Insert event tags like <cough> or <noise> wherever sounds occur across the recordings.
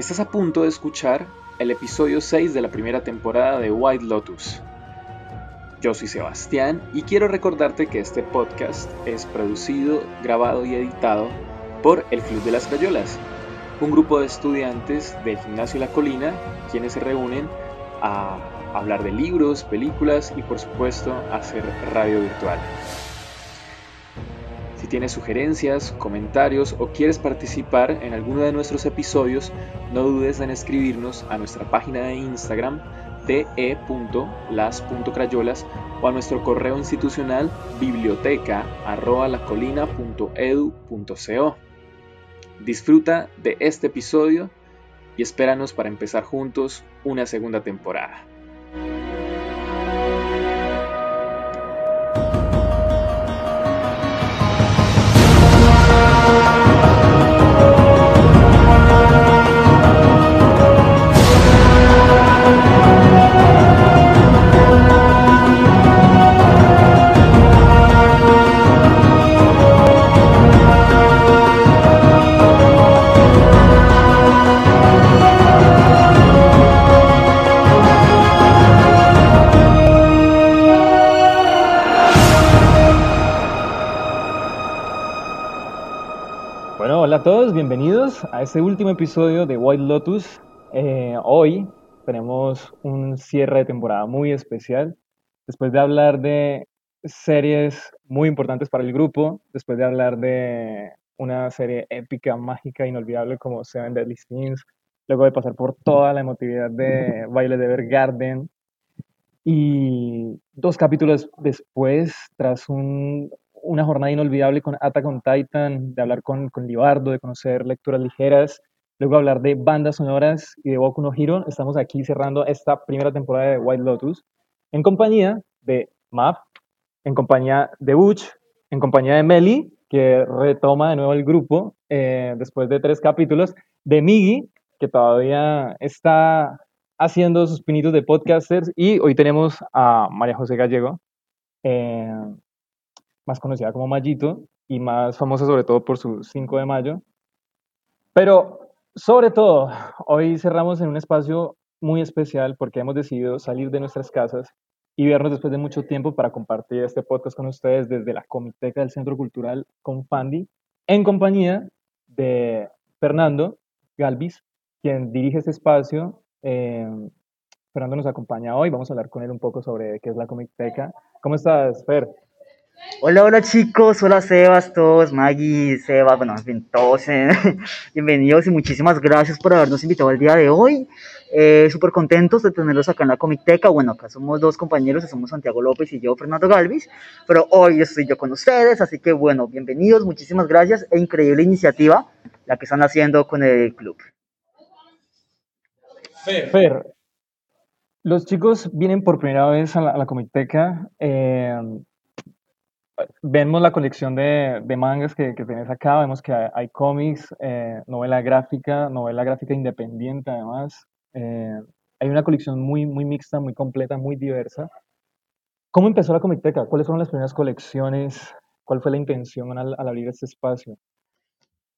Estás a punto de escuchar el episodio 6 de la primera temporada de White Lotus. Yo soy Sebastián y quiero recordarte que este podcast es producido, grabado y editado por el Club de las Crayolas, un grupo de estudiantes del Gimnasio La Colina quienes se reúnen a hablar de libros, películas y por supuesto hacer radio virtual tienes sugerencias, comentarios o quieres participar en alguno de nuestros episodios, no dudes en escribirnos a nuestra página de Instagram de.las.crayolas o a nuestro correo institucional biblioteca.lacolina.edu.co. Disfruta de este episodio y espéranos para empezar juntos una segunda temporada. Todos, bienvenidos a este último episodio de White Lotus. Eh, hoy tenemos un cierre de temporada muy especial. Después de hablar de series muy importantes para el grupo, después de hablar de una serie épica, mágica, inolvidable como Seven Deadly Sins, luego de pasar por toda la emotividad de Baile de Evergarden, y dos capítulos después, tras un una jornada inolvidable con Attack on Titan, de hablar con, con Libardo, de conocer lecturas ligeras, luego hablar de bandas sonoras y de Boku no Hero. Estamos aquí cerrando esta primera temporada de White Lotus en compañía de Map, en compañía de Butch, en compañía de Meli, que retoma de nuevo el grupo eh, después de tres capítulos, de Migi, que todavía está haciendo sus pinitos de podcasters, y hoy tenemos a María José Gallego, eh, más conocida como Mayito y más famosa sobre todo por su 5 de mayo. Pero sobre todo, hoy cerramos en un espacio muy especial porque hemos decidido salir de nuestras casas y vernos después de mucho tiempo para compartir este podcast con ustedes desde la Comiteca del Centro Cultural Confandi, en compañía de Fernando Galvis, quien dirige este espacio. Eh, Fernando nos acompaña hoy, vamos a hablar con él un poco sobre qué es la Comiteca. ¿Cómo estás, Fer? Hola, hola chicos, hola Sebas, todos, Maggie, Sebas, bueno, en fin, todos, eh, <laughs> bienvenidos y muchísimas gracias por habernos invitado el día de hoy. Eh, Súper contentos de tenerlos acá en la Comiteca. Bueno, acá somos dos compañeros, somos Santiago López y yo, Fernando Galvis, pero hoy estoy yo con ustedes, así que bueno, bienvenidos, muchísimas gracias e increíble iniciativa la que están haciendo con el club. Fer, los chicos vienen por primera vez a la, a Comiteca. Eh, vemos la colección de, de mangas que, que, tenés acá, vemos que hay, cómics, eh, novela gráfica, novela gráfica independiente además. Eh, hay una colección muy, muy mixta, muy completa, muy diversa. ¿Cómo empezó la Comicteca? ¿Cuáles fueron las primeras colecciones? ¿Cuál fue la intención al, al abrir este espacio?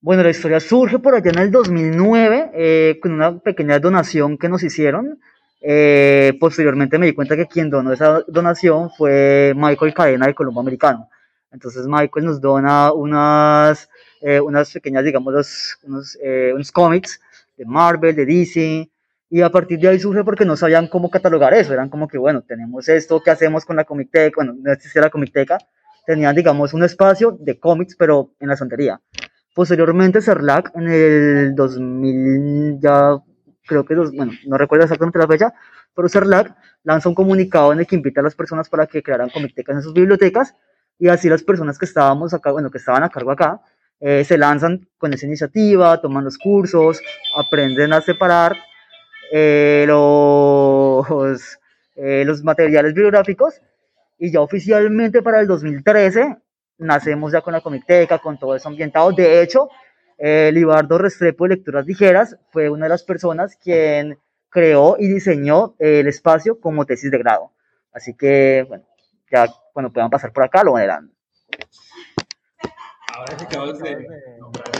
Bueno, la historia surge por allá en el 2009 eh, con una pequeña donación que nos hicieron. Eh, posteriormente me di cuenta que quien donó esa donación fue Michael Cadena de Colombo Americano. Entonces Michael nos dona unas, eh, unas pequeñas, digamos, unos, eh, unos cómics de Marvel, de DC, y a partir de ahí surge porque no sabían cómo catalogar eso, eran como que, bueno, tenemos esto, ¿qué hacemos con la Comicteca? Bueno, no existía la Comicteca, tenían, digamos, un espacio de cómics, pero en la santería. Posteriormente, Cerlac, en el 2000, ya creo que, los, bueno, no recuerdo exactamente la fecha, pero Cerlac lanza un comunicado en el que invita a las personas para que crearan comictecas en sus bibliotecas, y así las personas que estábamos acá, bueno, que estaban a cargo acá, eh, se lanzan con esa iniciativa, toman los cursos, aprenden a separar eh, los, eh, los materiales bibliográficos y ya oficialmente para el 2013 nacemos ya con la Comicteca, con todo eso ambientado. De hecho, eh, Libardo Restrepo de Lecturas Ligeras fue una de las personas quien creó y diseñó el espacio como tesis de grado. Así que, bueno, ya cuando puedan pasar por acá lo verán. Ahora que acabas de nombrar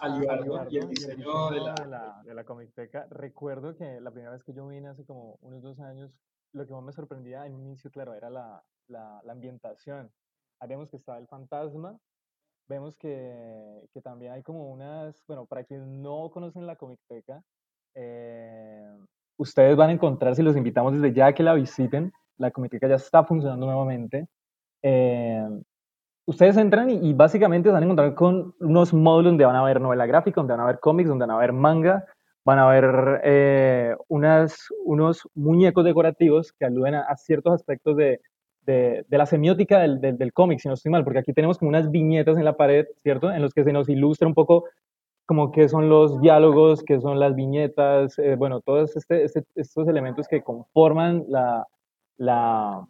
a, Libardo y el diseño de la... De la, de la Comicteca. Recuerdo que la primera vez que yo vine hace como unos dos años, lo que más me sorprendía en un inicio, claro, era la, la, la ambientación. Haremos que estaba el fantasma, vemos que, que, también hay como unas, bueno, para quienes no conocen la Comicteca, eh, ustedes van a encontrar, si los invitamos desde ya que la visiten, la Comicteca ya está funcionando nuevamente. Eh, ustedes entran y, básicamente se van a encontrar con unos módulos donde van a ver novela gráfica, donde van a ver cómics, donde van a ver manga, van a ver eh, unas, unos muñecos decorativos que aluden a, ciertos aspectos de, de, la semiótica del, del, cómic, si no estoy mal, porque aquí tenemos como unas viñetas en la pared, ¿cierto? En los que se nos ilustra un poco como qué son los diálogos, qué son las viñetas, eh, bueno, todos este, este, estos elementos que conforman la, la,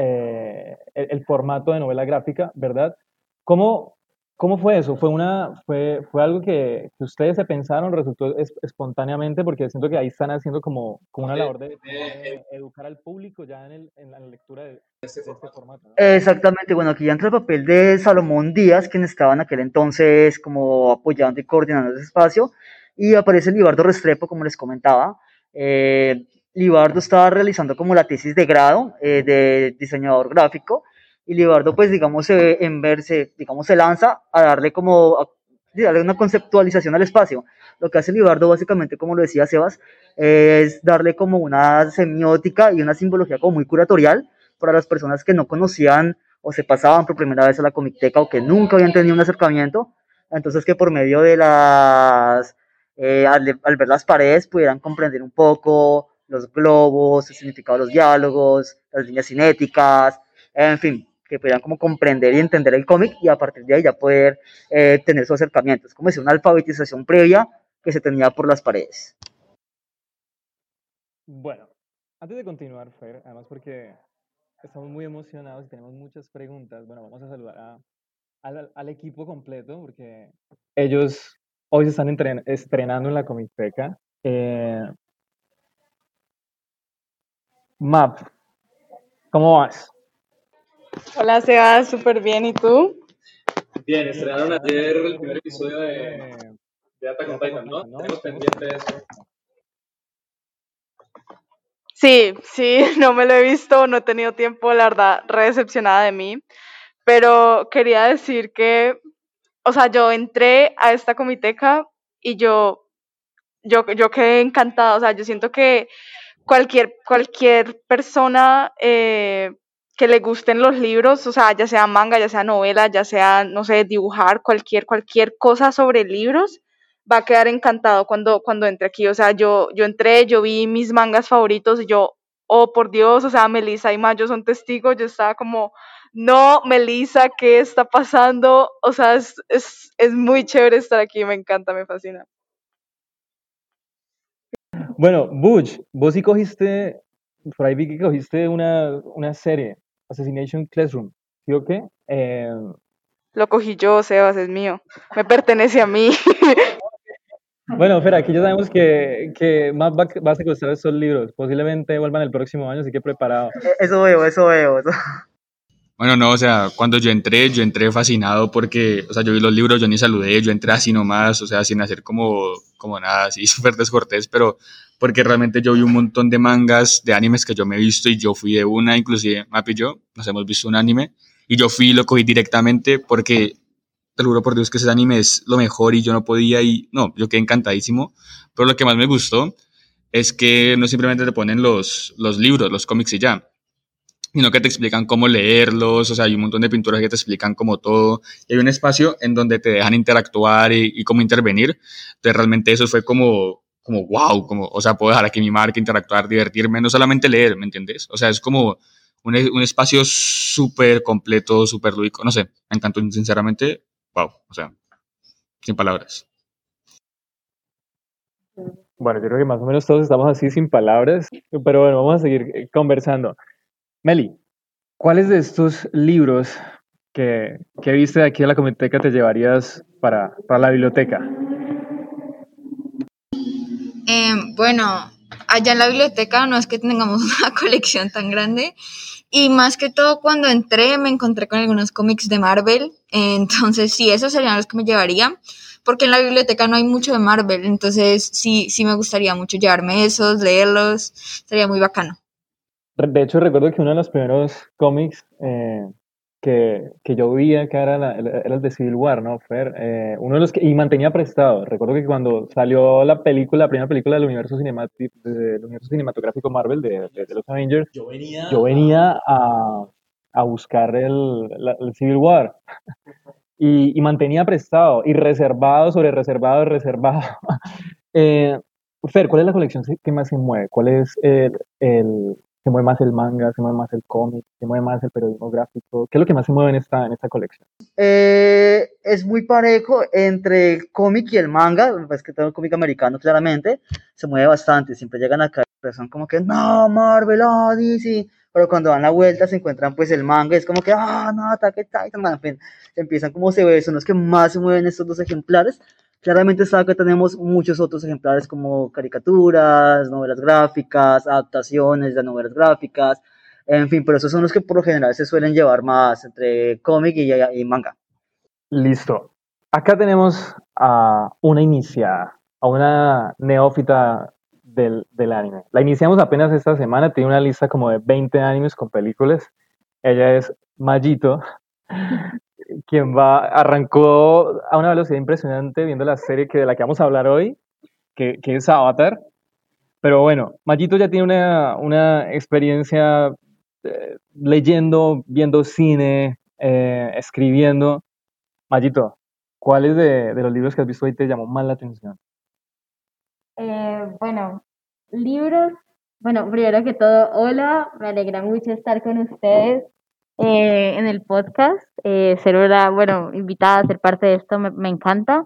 eh, el, formato de novela gráfica, ¿verdad? ¿Cómo, cómo fue eso? ¿Fue, una, fue, fue algo que, ustedes se pensaron, resultó espontáneamente? Porque siento que ahí están haciendo como, como una labor de, educar al público ya en, el, en la lectura de, este, este formato. Exactamente, bueno, aquí ya entra el papel de Salomón Díaz, quien estaba en aquel entonces como apoyando y coordinando ese espacio, y aparece Libardo Restrepo, como les comentaba. Eh, Libardo estaba realizando como la tesis de grado eh, de diseñador gráfico y Libardo pues digamos en verse, digamos se lanza a darle como darle una conceptualización al espacio. Lo que hace Libardo básicamente como lo decía Sebas es darle como una semiótica y una simbología como muy curatorial para las personas que no conocían o se pasaban por primera vez a la comicteca o que nunca habían tenido un acercamiento. Entonces que por medio de las, eh, al ver las paredes pudieran comprender un poco los globos, el significado de los diálogos, las líneas cinéticas, en fin, que pudieran como comprender y entender el cómic y a partir de ahí ya poder eh, tener su acercamiento. Es como si una alfabetización previa que se tenía por las paredes. Bueno, antes de continuar, Fer, además porque estamos muy emocionados y tenemos muchas preguntas, bueno, vamos a saludar al, equipo completo porque ellos hoy se están estrenando en la Comicteca. Eh, Map, ¿cómo vas? Hola, Seba, súper bien, ¿y tú? Bien, estrenaron ayer el primer episodio de, de Attack on Titan, ¿no? Tenemos pendiente de eso. Sí, sí, <laughs> no me lo he visto, no he tenido tiempo, la verdad, re decepcionada de mí, pero quería decir que, o sea, yo entré a esta comiteca y yo, yo, yo quedé encantada, o sea, yo siento que cualquier, cualquier persona eh, que le gusten los libros, o sea, ya sea manga, ya sea novela, ya sea, no sé, dibujar, cualquier, cualquier cosa sobre libros, va a quedar encantado cuando, cuando entre aquí. O sea, yo, yo entré, yo vi mis mangas favoritos y yo, oh por Dios, o sea, Melissa y Mayo son testigos, yo estaba como, no, Melissa, ¿qué está pasando? O sea, es, es, es muy chévere estar aquí, me encanta, me fascina. Bueno, Butch, vos sí cogiste, por ahí vi que cogiste una, una serie, Assassination Classroom, ¿sí o qué? Eh, Lo cogí yo, Sebas, es mío, me pertenece a mí. <laughs> Bueno, Fer, aquí ya sabemos que, que más va, vas a costar esos libros. Posiblemente vuelvan el próximo año, así que preparado. Eso veo, eso veo. Eso. Bueno, no, o sea, cuando yo entré, yo entré fascinado porque, o sea, yo vi los libros, yo ni saludé, yo entré así nomás, o sea, sin hacer como, como nada, así <laughs> súper descortés, pero porque realmente yo vi un montón de mangas, de animes que yo me he visto y yo fui de una, inclusive Map y yo, nos hemos visto un anime y yo fui y lo cogí directamente porque, te lo juro por Dios que ese anime es lo mejor y yo no podía y, no, yo quedé encantadísimo, pero lo que más me gustó es que no simplemente te ponen los, los libros, los cómics y ya, sino que te explican cómo leerlos, o sea, hay un montón de pinturas que te explican como todo, y hay un espacio en donde te dejan interactuar y, cómo intervenir, entonces realmente eso fue como, como wow, como, o sea, puedo dejar aquí mi marca, interactuar, divertirme, no solamente leer, ¿me entiendes? O sea, es como un, un espacio súper completo, súper lúdico, no sé, me encantó sinceramente, wow, o sea, sin palabras. Bueno, yo creo que más o menos todos estamos así sin palabras, pero bueno, vamos a seguir conversando. Meli, ¿cuáles de estos libros que, que viste aquí en la Comiteca te llevarías para, para la biblioteca? Eh, bueno, allá en la biblioteca no es que tengamos <laughs> una colección tan grande y más que todo cuando entré me encontré con algunos cómics de Marvel, entonces sí, esos serían los que me llevaría porque en la biblioteca no hay mucho de Marvel, entonces sí, sí me gustaría mucho llevarme esos, leerlos, sería muy bacano. De hecho, recuerdo que uno de los primeros cómics eh, que, que, yo veía que era, el de Civil War, ¿no? Fer? Eh, uno de los que, y mantenía prestado. Recuerdo que cuando salió la película, la primera película del universo, del universo cinematográfico Marvel, de, de, los Avengers, yo venía, yo venía a, a buscar el, el Civil War. <laughs> Y, y, mantenía prestado, y reservado sobre reservado, reservado. <laughs> eh, Fer, ¿cuál es la colección que más se mueve? ¿Cuál es el, el, se mueve más el manga, se mueve más el cómic, se mueve más el periodismo gráfico. ¿Qué es lo que más se mueve en esta, en esta colección? Eh, es muy parejo entre el cómic y el manga, es que todo el cómic americano claramente se mueve bastante, siempre llegan acá y son como que, no, Marvel, oh, DC, pero cuando dan la vuelta se encuentran pues el manga, es como que, ah, no, Attack Titan, fin, empiezan como se ve, son los que más se mueven estos dos ejemplares, Claramente que tenemos muchos otros ejemplares como caricaturas, novelas gráficas, adaptaciones de novelas gráficas, en fin, pero esos son los que por lo general se suelen llevar más entre cómic y, manga. Listo. Acá tenemos a una iniciada, a una neófita del, del, anime. La iniciamos apenas esta semana, tiene una lista como de 20 animes con películas. Ella es Majito, quien va, arrancó a una velocidad impresionante viendo la serie que, de la que vamos a hablar hoy, que, que es Avatar. Pero bueno, Mayito ya tiene una, una experiencia eh, leyendo, viendo cine, eh, escribiendo. Mayito, ¿cuáles de, de, los libros que has visto hoy te llamó más la atención? Eh, bueno, libros. Bueno, primero que todo, hola, me alegra mucho estar con ustedes. Eh, en el podcast. Eh, ser una, bueno, invitada a ser parte de esto me, encanta.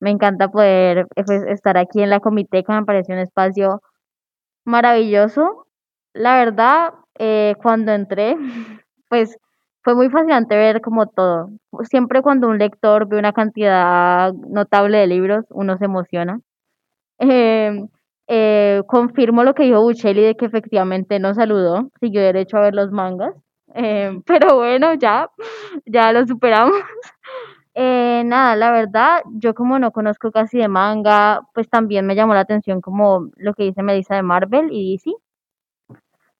Me encanta poder eh, pues, estar aquí en la comiteca, me parece un espacio maravilloso. La verdad, eh, cuando entré, <laughs> pues fue muy fascinante ver como todo. Siempre cuando un lector ve una cantidad notable de libros, uno se emociona. Eh, confirmo lo que dijo Buchelli de que efectivamente no saludó, siguió derecho a ver los mangas. Eh, <laughs> pero bueno, ya, ya lo superamos. <laughs> Eh, nada, la verdad, yo como no conozco casi de manga, pues también me llamó la atención como lo que dice Melissa de Marvel y DC.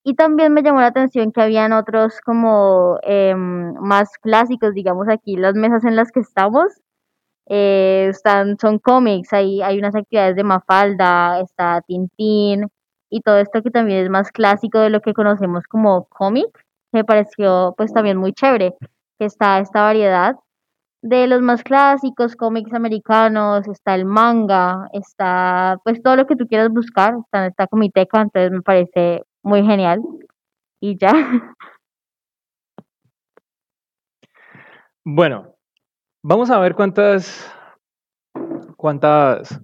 Y también me llamó la atención que habían otros como eh, más clásicos, digamos aquí, las mesas en las que estamos, eh, están, son cómics, hay, hay unas actividades de Mafalda, está Tintín y todo esto que también es más clásico de lo que conocemos como cómic me pareció pues también muy chévere que está esta variedad de los más clásicos, cómics americanos, está el manga, está pues todo lo que tú quieras buscar, está en esta comiteca, entonces me parece muy genial. Y ya. <laughs> Bueno, vamos a ver cuántas, cuántas,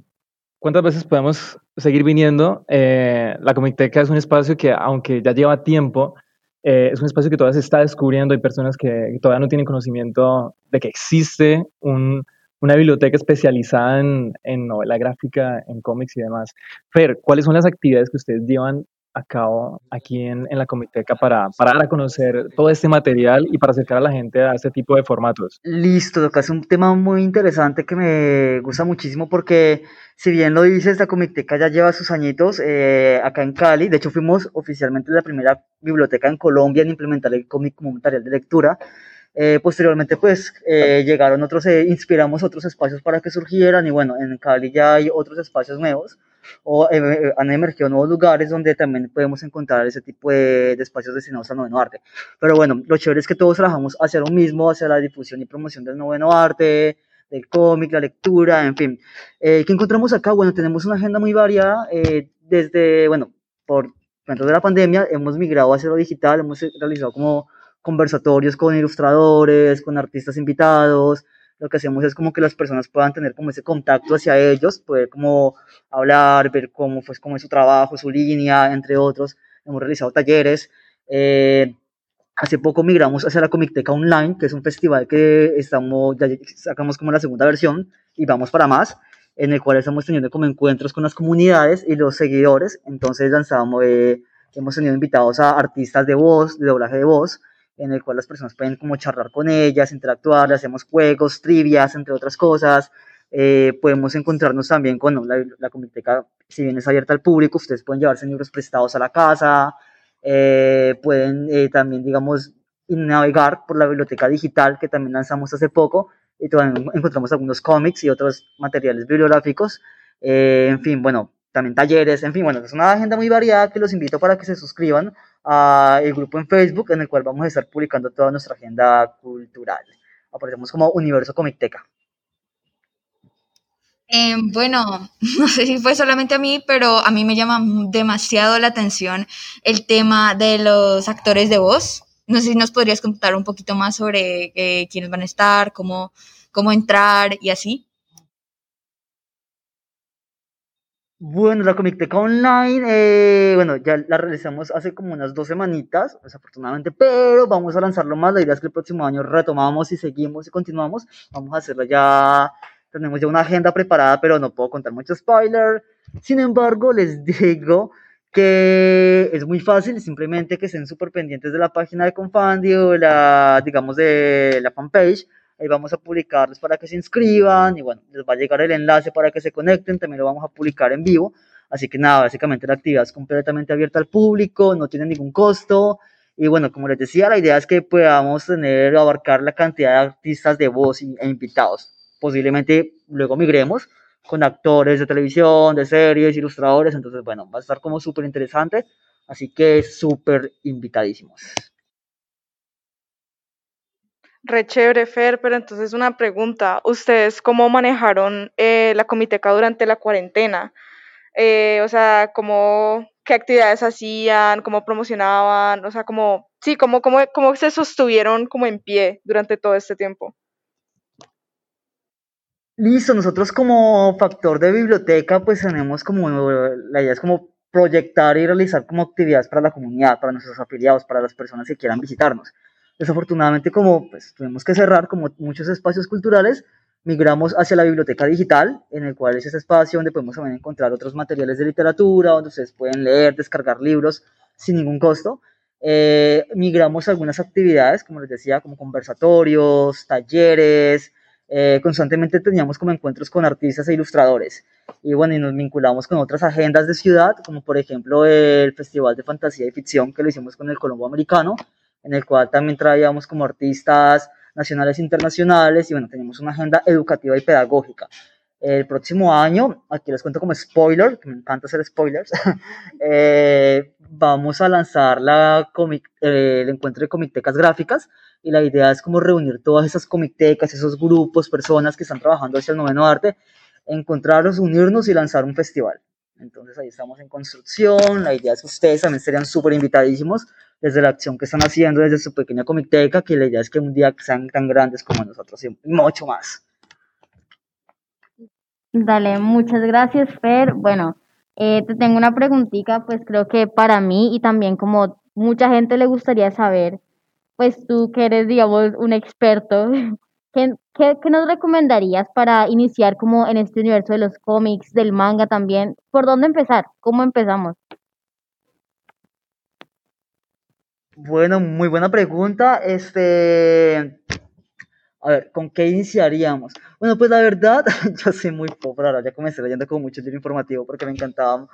cuántas veces podemos seguir viniendo. Eh, la Comiteca es un espacio que, aunque ya lleva tiempo, eh, es un espacio que todavía se está descubriendo, hay personas que, todavía no tienen conocimiento de que existe una biblioteca especializada en, en, novela gráfica, en cómics y demás. Fer, ¿cuáles son las actividades que ustedes llevan a cabo aquí en, en la Comiteca para, para, dar a conocer todo este material y para acercar a la gente a este tipo de formatos? Listo, es un tema muy interesante que me gusta muchísimo porque si bien lo dices, la Comiteca ya lleva sus añitos eh, acá en Cali, de hecho fuimos oficialmente la primera biblioteca en Colombia en implementar el cómic como material de lectura. Eh, posteriormente, pues eh, llegaron otros, eh, inspiramos otros espacios para que surgieran y bueno, en Cali ya hay otros espacios nuevos o eh, eh, han emergido nuevos lugares donde también podemos encontrar ese tipo de, de espacios destinados al noveno arte. Pero bueno, lo chévere es que todos trabajamos hacia lo mismo, hacia la difusión y promoción del noveno arte, del cómic, la lectura, en fin. Eh, ¿Qué encontramos acá? Bueno, tenemos una agenda muy variada. Eh, desde, bueno, por dentro de la pandemia hemos migrado hacia lo digital, hemos realizado como conversatorios con ilustradores, con artistas invitados, lo que hacemos es como que las personas puedan tener como ese contacto hacia ellos, poder como hablar, ver cómo, pues, cómo es su trabajo, su línea, entre otros. Hemos realizado talleres. Eh, hace poco migramos hacia la Comicteca Online, que es un festival que estamos, ya sacamos como la segunda versión y vamos para más, en el cual estamos teniendo como encuentros con las comunidades y los seguidores. Entonces lanzamos, eh, hemos tenido invitados a artistas de voz, de doblaje de voz, en el cual las personas pueden como charlar con ellas, interactuar, hacemos juegos, trivias, entre otras cosas. Eh, podemos encontrarnos también con la, la biblioteca, si bien es abierta al público, ustedes pueden llevarse libros prestados a la casa, eh, pueden eh, también, digamos, navegar por la biblioteca digital que también lanzamos hace poco y también encontramos algunos cómics y otros materiales bibliográficos. en fin, bueno, también talleres, en fin, bueno, es una agenda muy variada que los invito para que se suscriban al grupo en Facebook en el cual vamos a estar publicando toda nuestra agenda cultural. Aparecemos como Universo Comicteca. Eh, bueno, <laughs> no sé si fue solamente a mí, pero a mí me llama demasiado la atención el tema de los actores de voz. No sé si nos podrías contar un poquito más sobre eh, quiénes van a estar, cómo, cómo entrar y así. Bueno, la Comicteca Online, eh, bueno, ya la realizamos hace como unas dos semanitas, desafortunadamente, pero vamos a lanzarlo más. La idea es que el próximo año retomamos y seguimos y continuamos. Vamos a hacerlo ya tenemos ya una agenda preparada, pero no puedo contar mucho spoiler. Sin embargo, les <laughs> digo que es muy fácil, simplemente que estén súper pendientes de la página de Confandio, la, digamos, de la fanpage. Ahí vamos a publicarles para que se inscriban y bueno, les va a llegar el enlace para que se conecten. También lo vamos a publicar en vivo. Así que nada, básicamente la actividad es completamente abierta al público, no tiene ningún costo. Y bueno, como les decía, la idea es que podamos tener, abarcar la cantidad de artistas de voz e invitados posiblemente luego migremos con actores de televisión, de series, ilustradores, entonces bueno, va a estar como súper interesante, así que súper invitadísimos. Re Fer, pero entonces una pregunta, ¿ustedes cómo manejaron eh, la comiteca durante la cuarentena? Eh, o sea, ¿cómo, ¿qué actividades hacían? ¿Cómo promocionaban? O sea, ¿cómo, sí, cómo, cómo, cómo se sostuvieron como en pie durante todo este tiempo? Listo, nosotros como factor de biblioteca, pues tenemos como, la idea es como proyectar y realizar como actividades para la comunidad, para nuestros afiliados, para las personas que quieran visitarnos. Desafortunadamente, como pues, tuvimos que cerrar como muchos espacios culturales, migramos hacia la biblioteca digital, en el cual es ese espacio donde podemos también encontrar otros materiales de literatura, donde ustedes pueden leer, descargar libros sin ningún costo. Eh, migramos algunas actividades, como les decía, como conversatorios, talleres, eh, constantemente teníamos como encuentros con artistas e ilustradores. Y bueno, y nos vinculamos con otras agendas de ciudad, como por ejemplo el Festival de Fantasía y Ficción que lo hicimos con el Colombo Americano, en el cual también traíamos como artistas nacionales e internacionales y bueno, teníamos una agenda educativa y pedagógica. El próximo año, aquí les cuento como spoiler, que me encanta hacer spoilers, <laughs> eh, vamos a lanzar la eh, el encuentro de comitecas gráficas, y la idea es como reunir todas esas comitecas, esos grupos, personas que están trabajando hacia el noveno arte, encontrarlos, unirnos y lanzar un festival. Entonces ahí estamos en construcción, la idea es que ustedes también serían súper invitadísimos desde la acción que están haciendo desde su pequeña comiteca, que la idea es que un día sean tan grandes como nosotros y mucho más. Dale, muchas gracias, Fer. Bueno, eh, te tengo una preguntita, pues creo que para mí y también como mucha gente le gustaría saber, pues tú que eres, digamos, un experto, <laughs> ¿qué, qué, nos recomendarías para iniciar como en este universo de los cómics, del manga también? ¿Por dónde empezar? ¿Cómo empezamos? Bueno, muy buena pregunta. Este, a ver, ¿con qué iniciaríamos? Bueno, pues la verdad, <laughs> yo soy muy pobre, ahora ya comencé leyendo como mucho libro informativo porque me encantaba,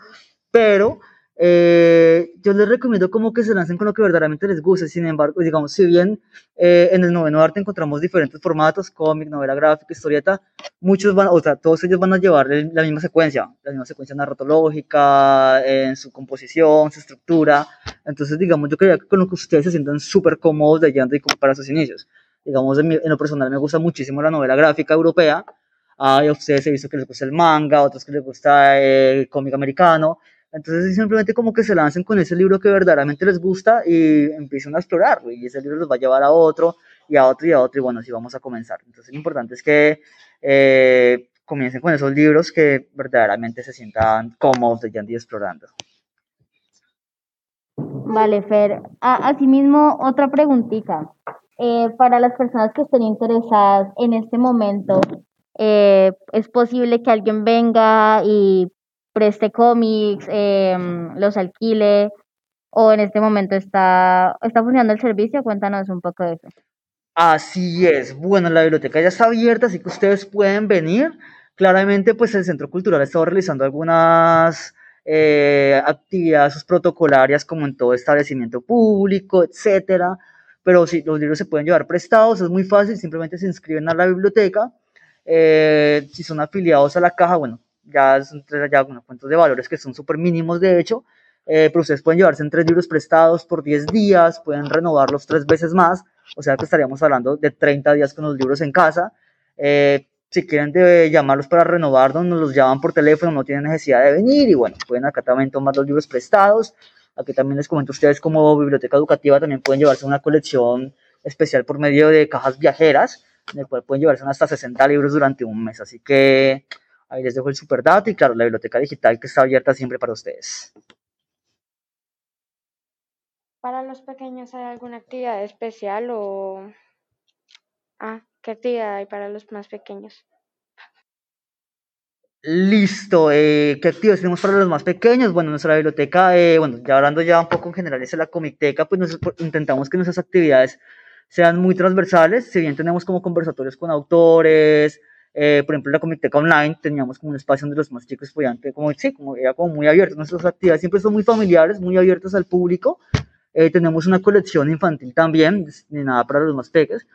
pero eh, yo les recomiendo como que se lancen con lo que verdaderamente les guste. Sin embargo, digamos, si bien eh, en el noveno arte encontramos diferentes formatos, cómic, novela gráfica, historieta, muchos van, o sea, todos ellos van a llevar la misma secuencia, la misma secuencia narratológica, en su composición, su estructura. Entonces, digamos, yo creo que con lo que ustedes se sientan súper cómodos leyendo y para sus inicios. Digamos, en, lo personal me gusta muchísimo la novela gráfica europea. Hay a ustedes he visto que les gusta el manga, otros que les gusta el cómic americano. Entonces simplemente como que se lancen con ese libro que verdaderamente les gusta y empiecen a explorarlo y ese libro los va a llevar a otro y a otro y a otro y bueno, así vamos a comenzar. Entonces lo importante es que eh, comiencen con esos libros que verdaderamente se sientan cómodos leyendo y explorando. Vale, Fer. asimismo, otra preguntita. Eh, para las personas que estén interesadas en este momento, eh, es posible que alguien venga y preste cómics, em, los alquile, o en este momento está, está funcionando el servicio. Cuéntanos un poco de eso. Así es. Bueno, la biblioteca ya está abierta, así que ustedes pueden venir. Claramente, pues el Centro Cultural ha estado realizando algunas eh, actividades protocolarias como en todo establecimiento público, etcétera. Pero sí, los libros se pueden llevar prestados, es muy fácil, simplemente se inscriben a la biblioteca. Eh, si son afiliados a la caja, bueno, ya son ya unos cuentos de valores que son súper mínimos de hecho, eh, pero ustedes pueden llevarse en tres libros prestados por 10 días, pueden renovarlos tres veces más, o sea que estaríamos hablando de 30 días con los libros en casa. Eh, si quieren de llamarlos para renovarlos, nos los llaman por teléfono, no tienen necesidad de venir y bueno, pueden acá también tomar los libros prestados. Aquí también les comento a ustedes como biblioteca educativa también pueden llevarse una colección especial por medio de cajas viajeras, en el cual pueden llevarse hasta 60 libros durante un mes. Así que ahí les dejo el super dato y claro, la biblioteca digital que está abierta siempre para ustedes. ¿Para los pequeños hay alguna actividad especial o... Ah, ¿qué actividad hay para los más pequeños? Listo, eh, ¿qué actividades tenemos para los más pequeños? Bueno, nuestra biblioteca, eh, bueno, ya hablando ya un poco en general es la Comicteca, pues nosotros intentamos que nuestras actividades sean muy transversales, si bien tenemos como conversatorios con autores, eh, por ejemplo, la Comicteca Online teníamos como un espacio donde los más chicos podían, como, sí, como era como muy abierto, nuestras actividades siempre son muy familiares, muy abiertas al público, eh, tenemos una colección infantil también, ni nada para los más pequeños.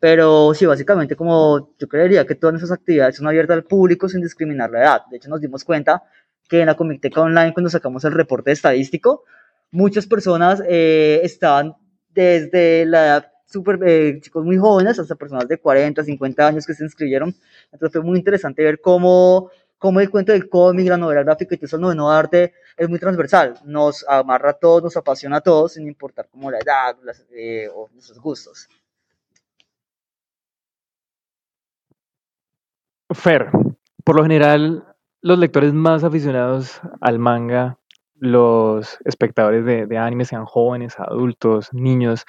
Pero sí, básicamente como yo creería que todas nuestras actividades son abiertas al público sin discriminar la edad. De hecho, nos dimos cuenta que en la Comicteca Online, cuando sacamos el reporte estadístico, muchas personas eh, estaban desde la edad super, eh, chicos muy jóvenes hasta personas de 40, 50 años que se inscribieron. Entonces fue muy interesante ver cómo como el cuento del cómic, la novela gráfica y todo eso, noveno arte es muy transversal, nos amarra a todos, nos apasiona a todos, sin importar como la edad eh, o nuestros gustos. Fer, por lo general, los lectores más aficionados al manga, los espectadores de, de anime, sean jóvenes, adultos, niños,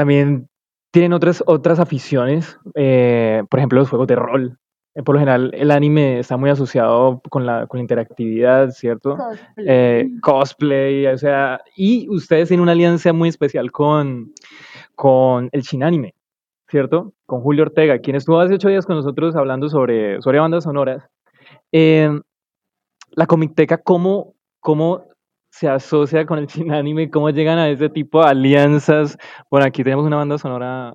también tienen otras, otras aficiones, eh, por ejemplo, los juegos de rol. Eh, por lo general, el anime está muy asociado con la, con la interactividad, ¿cierto? Cosplay. Eh, cosplay, o sea, y ustedes tienen una alianza muy especial con, con el Shinanime, ¿cierto? Con Julio Ortega, quien estuvo hace ocho días con nosotros hablando sobre, sobre bandas sonoras. Eh, la Comicteca, ¿cómo, ¿cómo se asocia con el Shinanime? ¿Cómo llegan a ese tipo de alianzas? Bueno, aquí tenemos una banda sonora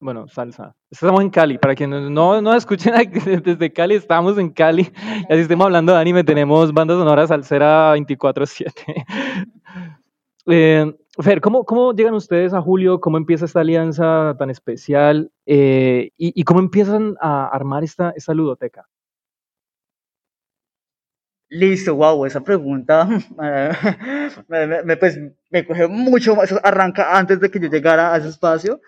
bueno, salsa. Estamos en Cali. Para quienes no, no escuchen <laughs> desde Cali, estamos en Cali. Y así estemos hablando de anime, tenemos bandas sonoras salsera 24-7. <laughs> eh, Fer, ¿cómo, ¿cómo llegan ustedes a Julio? ¿Cómo empieza esta alianza tan especial? Eh, y, y, cómo empiezan a armar esta, esta ludoteca? Listo, wow, esa pregunta <laughs> me, me, pues, me coge mucho más, arranca antes de que yo llegara a ese espacio.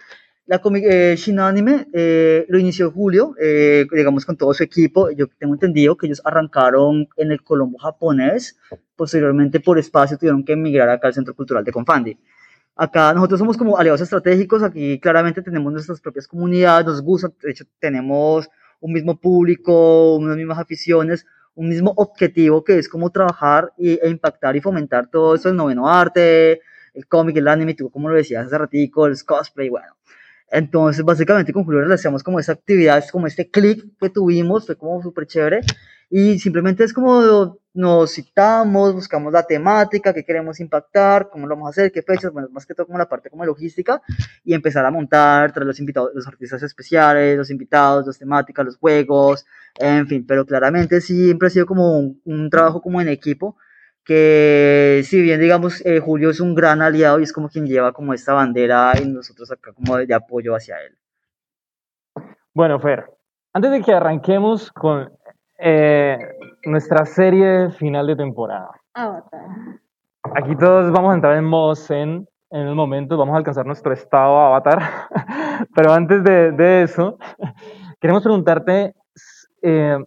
La eh, Shinanime eh, lo inició Julio, eh, digamos con todo su equipo. Yo tengo entendido que ellos arrancaron en el Colombo japonés, posteriormente por espacio tuvieron que emigrar acá al Centro Cultural de Confandi. Acá nosotros somos como aliados estratégicos, aquí claramente tenemos nuestras propias comunidades, nos gusta, de hecho tenemos un mismo público, unas mismas aficiones, un mismo objetivo que es como trabajar y, e impactar y fomentar todo eso, el noveno arte, el cómic, el anime, tú como lo decías hace ratico, el cosplay, bueno. Entonces, básicamente con Julio realizamos como esa actividad, como este clic que tuvimos, fue como súper chévere. Y simplemente es como nos citamos, buscamos la temática, qué queremos impactar, cómo lo vamos a hacer, qué fechas, bueno, más que todo como la parte como logística y empezar a montar, traer los invitados, los artistas especiales, los invitados, las temáticas, los juegos, en fin, pero claramente siempre ha sido como un, un trabajo como en equipo que si bien digamos eh, Julio es un gran aliado y es como quien lleva como esta bandera y nosotros acá como de apoyo hacia él. Bueno, Fer, antes de que arranquemos con eh, nuestra serie final de temporada. Avatar. Aquí todos vamos a entrar en modo zen en el momento, vamos a alcanzar nuestro estado avatar. <laughs> Pero antes de, de eso, <laughs> queremos preguntarte eh,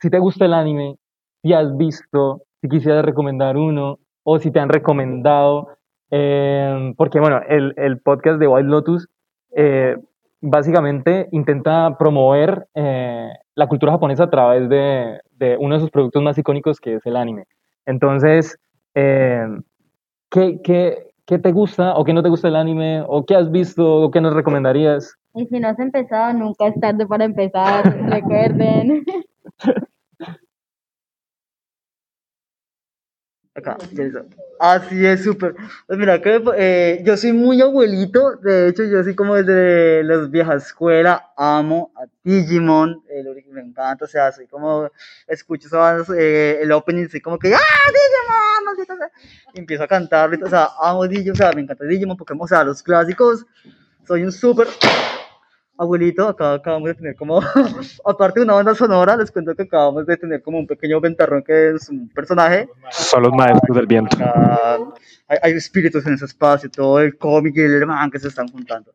si te gusta el anime, si has visto, si quisieras recomendar uno o si te han recomendado. Eh, porque, bueno, el, el, podcast de Wild Lotus eh, básicamente intenta promover eh, la cultura japonesa a través de, de, uno de sus productos más icónicos que es el anime. Entonces, eh, ¿qué, qué, ¿qué, te gusta o qué no te gusta el anime? ¿O qué has visto o qué nos recomendarías? Y si no has empezado, nunca es tarde para empezar, <laughs> recuerden. <laughs> Acá. Así es, súper. Pues mira que eh, yo soy muy abuelito, de hecho yo soy como desde las viejas escuela, amo a Digimon, me encanta, o sea, soy como, escucho esas, eh, el opening, soy como que, ¡ah, Digimon! Y empiezo a cantarlo, y, o sea, amo Digimon, o sea, me encanta Digimon, Pokémon, o sea, los clásicos, soy un súper abuelito, acá acabamos de tener como, <laughs> aparte de una banda sonora, les cuento que acabamos de tener como un pequeño ventarrón que es un personaje, Son los maestros del viento. acá hay, hay espíritus en ese espacio, todo el cómic y el man que se están juntando.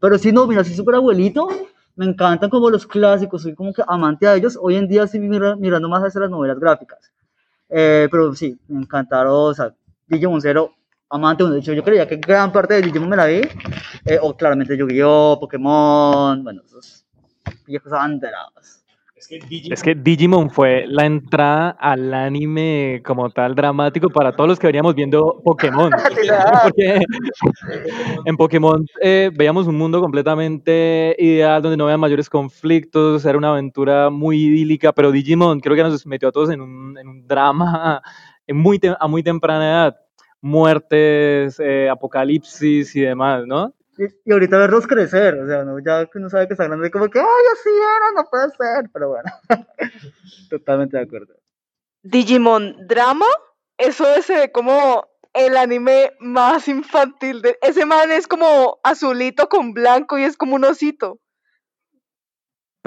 Pero sí, no, mira, soy súper abuelito, me encantan como los clásicos, soy como que amante a ellos. Hoy en día sí mira- mirando más hacia las novelas gráficas. Eh, pero sí, me encantaron, o sea, Digimon Zero, amante, bueno, de hecho yo creía que gran parte de Digimon me la vi, eh, o claramente Yu-Gi-Oh, Pokémon, bueno, esos viejos abanderados. Es que Digimon fue la entrada al anime como tal dramático para todos los que veníamos viendo Pokémon. <laughs> Porque en Pokémon eh, veíamos un mundo completamente ideal donde no había mayores conflictos, era una aventura muy idílica, pero Digimon creo que nos metió a todos en un, en un drama <laughs> en muy a muy temprana edad. Muertes, eh, apocalipsis y demás, ¿no? Y, y ahorita verlos crecer, o sea, uno ya que uno sabe que está grande, como que, ay, así era, no puede ser, pero bueno, <laughs> totalmente de acuerdo. Digimon Drama, eso se ve como el anime más infantil. De... Ese man es como azulito con blanco y es como un osito.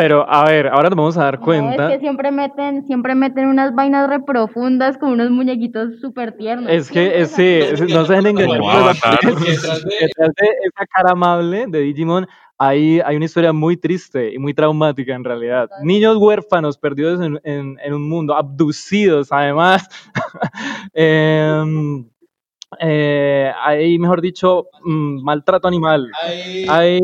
Pero a ver, ahora nos vamos a dar No, cuenta. es que siempre meten, siempre meten unas vainas re profundas con unos muñequitos súper tiernos. Es que, es, sí, es- no se dejen engañar. Apariencias. Detrás de- esa cara amable de Digimon hay, hay una historia muy triste y muy traumática en realidad. Niños huérfanos perdidos en, en- en un mundo, abducidos además. <laughs> Em, eh, hay, mejor dicho, maltrato animal. Hay Hay...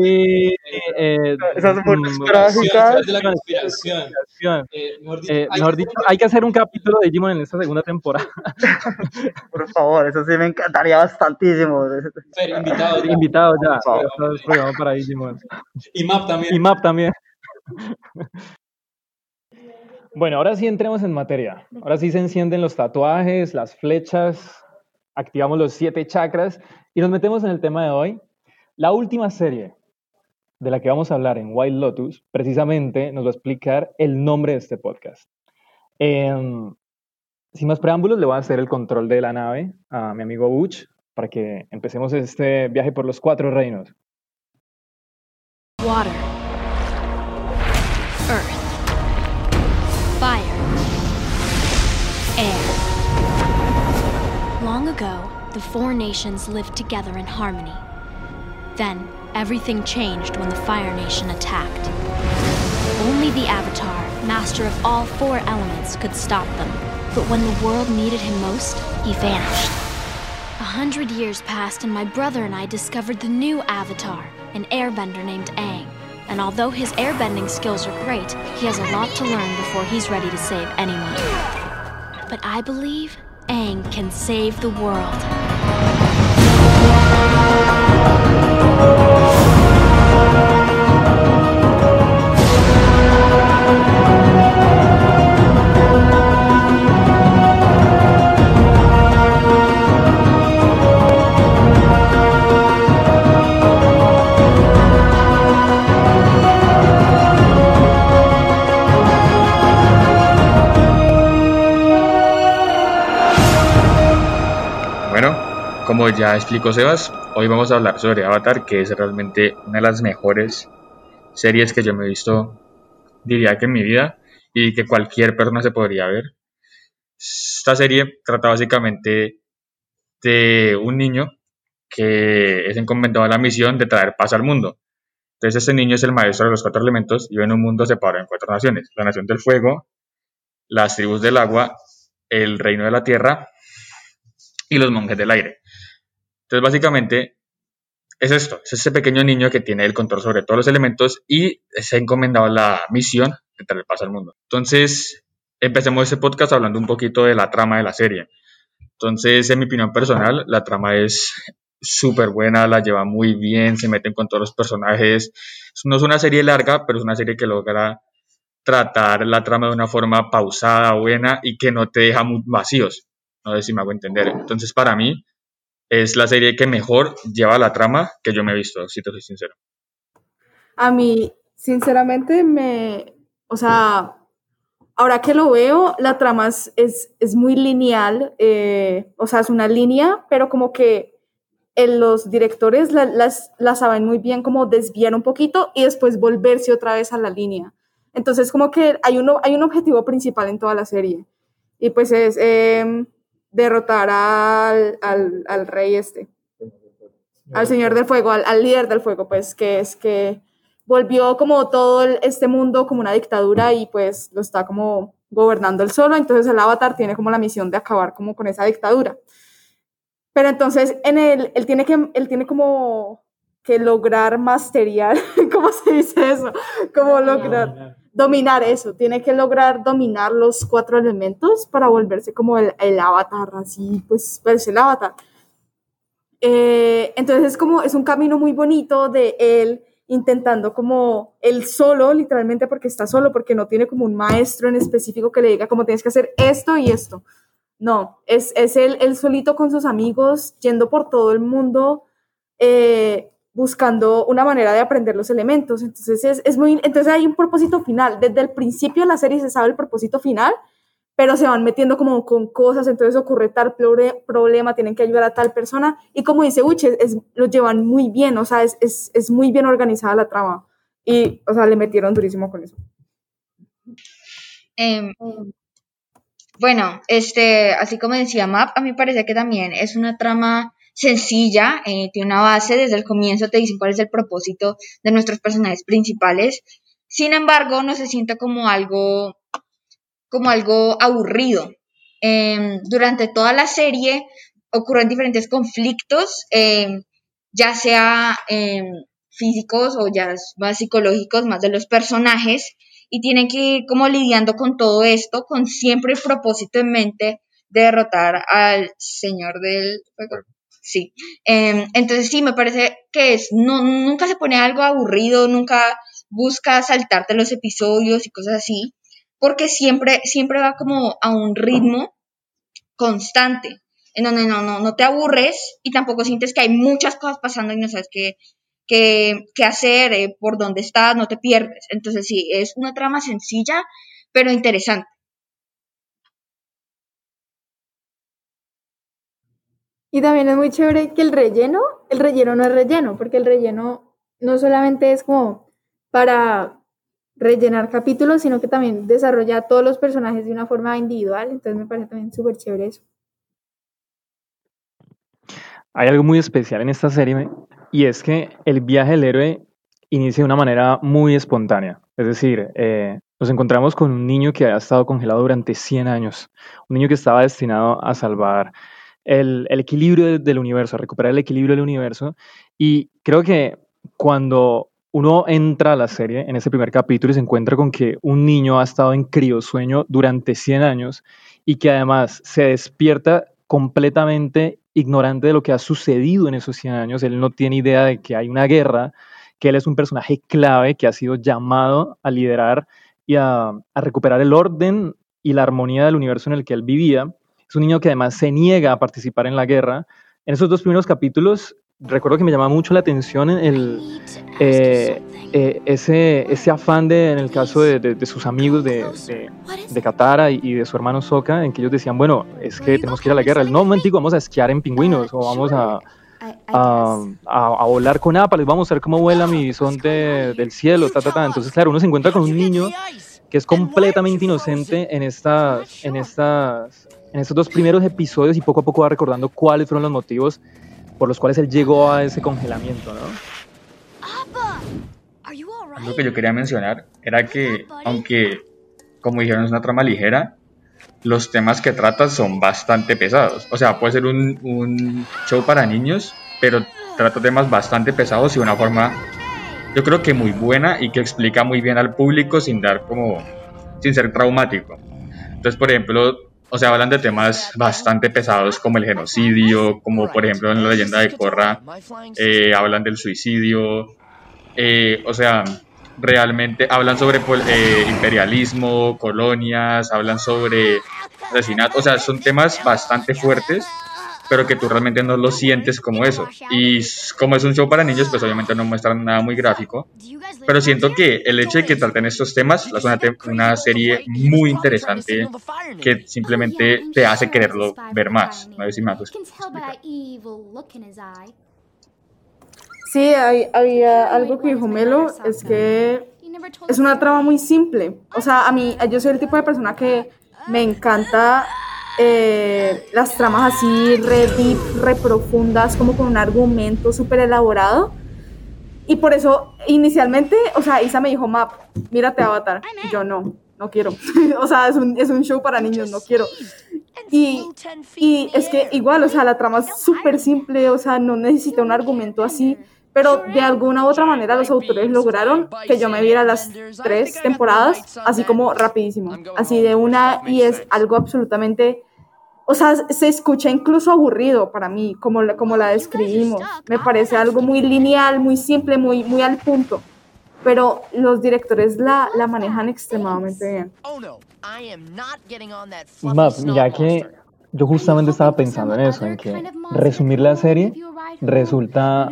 eh, Esas muertes trágicas. detrás de la conspiración. conspiración. Eh, mejor dicho, hay- mejor dicho, hay que hacer un capítulo de Digimon en esta segunda temporada. <laughs> Por favor, eso sí me encantaría bastantísimo. Invitado ya. Invitado ya. Por favor. Esto es programa para Digimon. Y Map también. Y Map también. <laughs> Bueno, ahora sí entremos en materia. Ahora sí se encienden los tatuajes, las flechas, activamos los siete chakras y nos metemos en el tema de hoy. La última serie de la que vamos a hablar en Wild Lotus, precisamente nos va a explicar el nombre de este podcast. Em, sin más preámbulos, le voy a hacer el control de la nave a mi amigo Butch para que empecemos este viaje por los cuatro reinos. Water. Ago, the four nations lived together in harmony. Then, everything changed when the Fire Nation attacked. Only the Avatar, master of all four elements, could stop them. But when the world needed him most, he vanished. A hundred years passed, and my brother and I discovered the new Avatar, an airbender named Aang. And although his airbending skills are great, he has a lot to learn before he's ready to save anyone. But I believe Aang can save the world. Como ya explicó Sebas, hoy vamos a hablar sobre Avatar, que es realmente una de las mejores series que yo me he visto, diría que en mi vida, y que cualquier persona se podría ver. Esta serie trata básicamente de un niño que es encomendado a la misión de traer paz al mundo. Entonces este niño es el maestro de los cuatro elementos y vive en un mundo separado en cuatro naciones. La nación del fuego, las tribus del agua, el reino de la tierra y los monjes del aire. Entonces, básicamente, es esto, es ese pequeño niño que tiene el control sobre todos los elementos y se ha encomendado la misión de traer paz al mundo. Entonces, empecemos este podcast hablando un poquito de la trama de la serie. Entonces, en mi opinión personal, la trama es súper buena, la lleva muy bien, se meten con todos los personajes. No es una serie larga, pero es una serie que logra tratar la trama de una forma pausada, buena y que no te deja muy vacíos. No sé si me hago entender. Entonces, para mí, es la serie que mejor lleva la trama que yo me he visto, si te soy sincero. A mí, sinceramente, me. O sea, ahora que lo veo, la trama es, es, muy lineal. eh, o sea, es una línea, pero como que en los directores la, las, la saben muy bien como desviar un poquito y después volverse otra vez a la línea. Entonces, como que hay, uno, hay un objetivo principal en toda la serie. Y pues es eh, derrotar al, al, al rey este al Señor del Fuego, al, al líder del fuego, pues que es que volvió como todo el- este mundo como una dictadura y pues lo está como gobernando él solo, entonces el avatar tiene como la misión de acabar como con esa dictadura. Pero entonces en él, él tiene que, él tiene como que lograr masteriar, <laughs> ¿cómo se dice eso? Como lograr dominar eso, tiene que lograr dominar los cuatro elementos para volverse como el, el avatar, así pues, pues el avatar. Eh, entonces es como, es un camino muy bonito de él intentando como él solo, literalmente porque está solo, porque no tiene como un maestro en específico que le diga como tienes que hacer esto y esto. No, es, es él, él solito con sus amigos, yendo por todo el mundo, eh, buscando una manera de aprender los elementos. Entonces, es, es muy, entonces hay un propósito final. Desde el principio de la serie se sabe el propósito final, pero se van metiendo como con cosas, entonces ocurre tal problema, tienen que ayudar a tal persona, y como dice Uche, es, lo llevan muy bien, o sea, es, es, es muy bien organizada la trama, y, o sea, le metieron durísimo con eso. Em, bueno, este, así como decía Map, a mí parece que también es una trama sencilla, eh, tiene una base, desde el comienzo te dicen cuál es el propósito de nuestros personajes principales. Sin embargo, no se siente como algo, como algo aburrido. Em, durante toda la serie ocurren diferentes conflictos, em, ya sea em, físicos o ya más psicológicos, más de los personajes, y tienen que ir como lidiando con todo esto, con siempre el propósito en mente de derrotar al señor del. Sí. Em, entonces sí, me parece que es, no, nunca se pone algo aburrido, nunca busca saltarte los episodios y cosas así, porque siempre, siempre va como a un ritmo constante, en donde no, no, no te aburres y tampoco sientes que hay muchas cosas pasando y no sabes qué, qué, qué hacer, eh, por dónde estás, no te pierdes. Entonces sí, es una trama sencilla, pero interesante. Y también es muy chévere que el relleno, el relleno no es relleno, porque el relleno no solamente es como para rellenar capítulos, sino que también desarrolla todos los personajes de una forma individual, entonces me parece también súper chévere eso. Hay algo muy especial en esta serie y es que el viaje del héroe inicia de una manera muy espontánea. Es decir, eh, nos encontramos con un niño que ha estado congelado durante 100 años, un niño que estaba destinado a salvar el, equilibrio de- del universo, a recuperar el equilibrio del universo. Y creo que cuando uno entra a la serie en ese primer capítulo y se encuentra con que un niño ha estado en criosueño durante 100 años y que además se despierta completamente ignorante de lo que ha sucedido en esos 100 años, él no tiene idea de que hay una guerra, que él es un personaje clave que ha sido llamado a liderar y a recuperar el orden y la armonía del universo en el que él vivía. Es un niño que además se niega a participar en la guerra. En esos dos primeros capítulos, recuerdo que me llamaba mucho la atención el, eh, eh, ese, ese afán de, en el caso de, de- de sus amigos de, de, Katara y, de su hermano Sokka, en que ellos decían, bueno, es que tenemos que ir a la guerra. El no, momentico, vamos a esquiar en pingüinos o vamos a, a, a- a volar con ápalos, vamos a ver cómo vuela mi bisonte del cielo, ta, ta, ta. Entonces, claro, uno se encuentra con un niño que es completamente inocente en estas, en estas, en estos dos primeros episodios y poco a poco va recordando cuáles fueron los motivos por los cuales él llegó a ese congelamiento, ¿no? Algo que yo quería mencionar era que, aunque, como dijeron, es una trama ligera, los temas que trata son bastante pesados. O sea, puede ser un, un show para niños, pero trata temas bastante pesados y de una forma, yo creo que muy buena y que explica muy bien al público sin dar como, sin ser traumático. Entonces, por ejemplo, o sea, hablan de temas bastante pesados como el genocidio, como por ejemplo en la leyenda de Korra, eh, hablan del suicidio, eh, o sea, realmente hablan sobre eh, imperialismo, colonias, hablan sobre asesinato, o sea, son temas bastante fuertes, pero que tú realmente no lo sientes como eso. Y como es un show para niños, pues obviamente no muestran nada muy gráfico, pero siento que el hecho de que traten estos temas es una, una serie muy interesante que simplemente te hace quererlo ver más. No sé si me. Sí, hay- había algo que dijo Melo, es que es una trama muy simple. O sea, a mí, yo soy el tipo de persona que me encanta eh, las tramas así, re deep, re profundas, como con un argumento súper elaborado. Y por eso, inicialmente, o sea, Isa me dijo, Map, mírate Avatar. Y yo no, no quiero. <laughs> o sea, es un, es un show para niños, no quiero. Y, y es que igual, o sea, la trama es súper simple, o sea, no necesita un argumento así, pero de alguna u otra manera los autores lograron que yo me viera las tres temporadas así como rapidísimo, así de una, y es algo absolutamente, o sea, se escucha incluso aburrido para mí, como, la- como la describimos, me parece algo muy lineal, muy simple, muy, muy al punto, pero los directores la, la manejan extremadamente bien. Map, ya que yo justamente estaba pensando en eso, en que resumir la serie resulta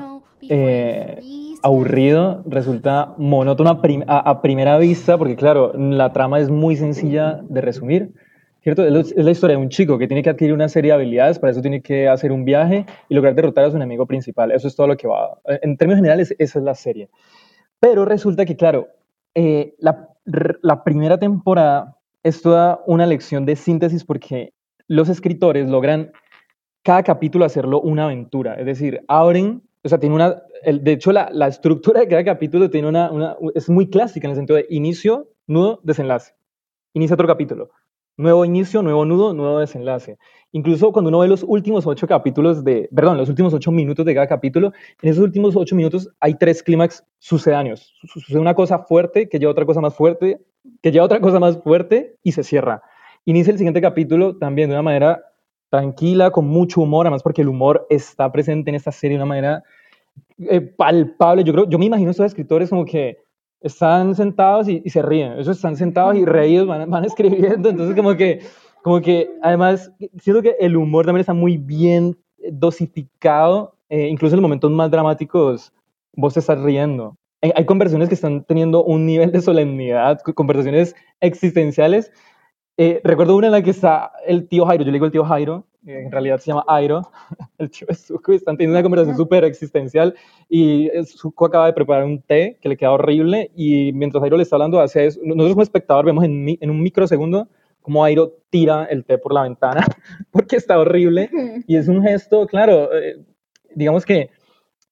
eh, aburrido, resulta monótono a, prim- a- a primera vista, porque claro, la trama es muy sencilla de resumir, ¿cierto? Es, la historia de un chico que tiene que adquirir una serie de habilidades, para eso tiene que hacer un viaje y lograr derrotar a su enemigo principal. Eso es todo lo que va. En términos generales, esa es la serie. Pero resulta que, claro, eh, la, la primera temporada es toda una lección de síntesis porque los escritores logran cada capítulo hacerlo una aventura. Es decir, abren, o sea, tiene una, el- de hecho, la, la estructura de cada capítulo tiene una, una- es muy clásica en el sentido de inicio, nudo, desenlace. Inicia otro capítulo. Nuevo inicio, nuevo nudo, nuevo desenlace. Incluso cuando uno ve los últimos ocho capítulos de, perdón, los últimos ocho minutos de cada capítulo, en esos últimos ocho minutos hay tres clímax sucedáneos. Su- Sucede una cosa fuerte que lleva a otra cosa más fuerte, que lleva a otra cosa más fuerte y se cierra. Inicia el siguiente capítulo también de una manera tranquila, con mucho humor, además porque el humor está presente en esta serie de una manera eh, palpable. Yo creo, yo me imagino estos escritores como que están sentados y, y se ríen. Esos están sentados y reídos, van, van <laughs> escribiendo. Entonces como que, como que además siento que el humor también está muy bien eh, dosificado. eh, incluso en los momentos más dramáticos vos te estás riendo. Hay, hay conversaciones que están teniendo un nivel de solemnidad, co- conversaciones existenciales. Eh, recuerdo una en la que está el tío Jairo, yo le digo el tío Jairo, en realidad se llama Airo, <laughs> el tío de Zuko, y están teniendo una conversación súper existencial y eh, Zuko acaba de preparar un té que le queda horrible y mientras Airo le está hablando hace eso, nosotros como espectador vemos en, en un microsegundo cómo Airo tira el té por la ventana <laughs> porque está horrible y es un gesto, claro, eh, digamos que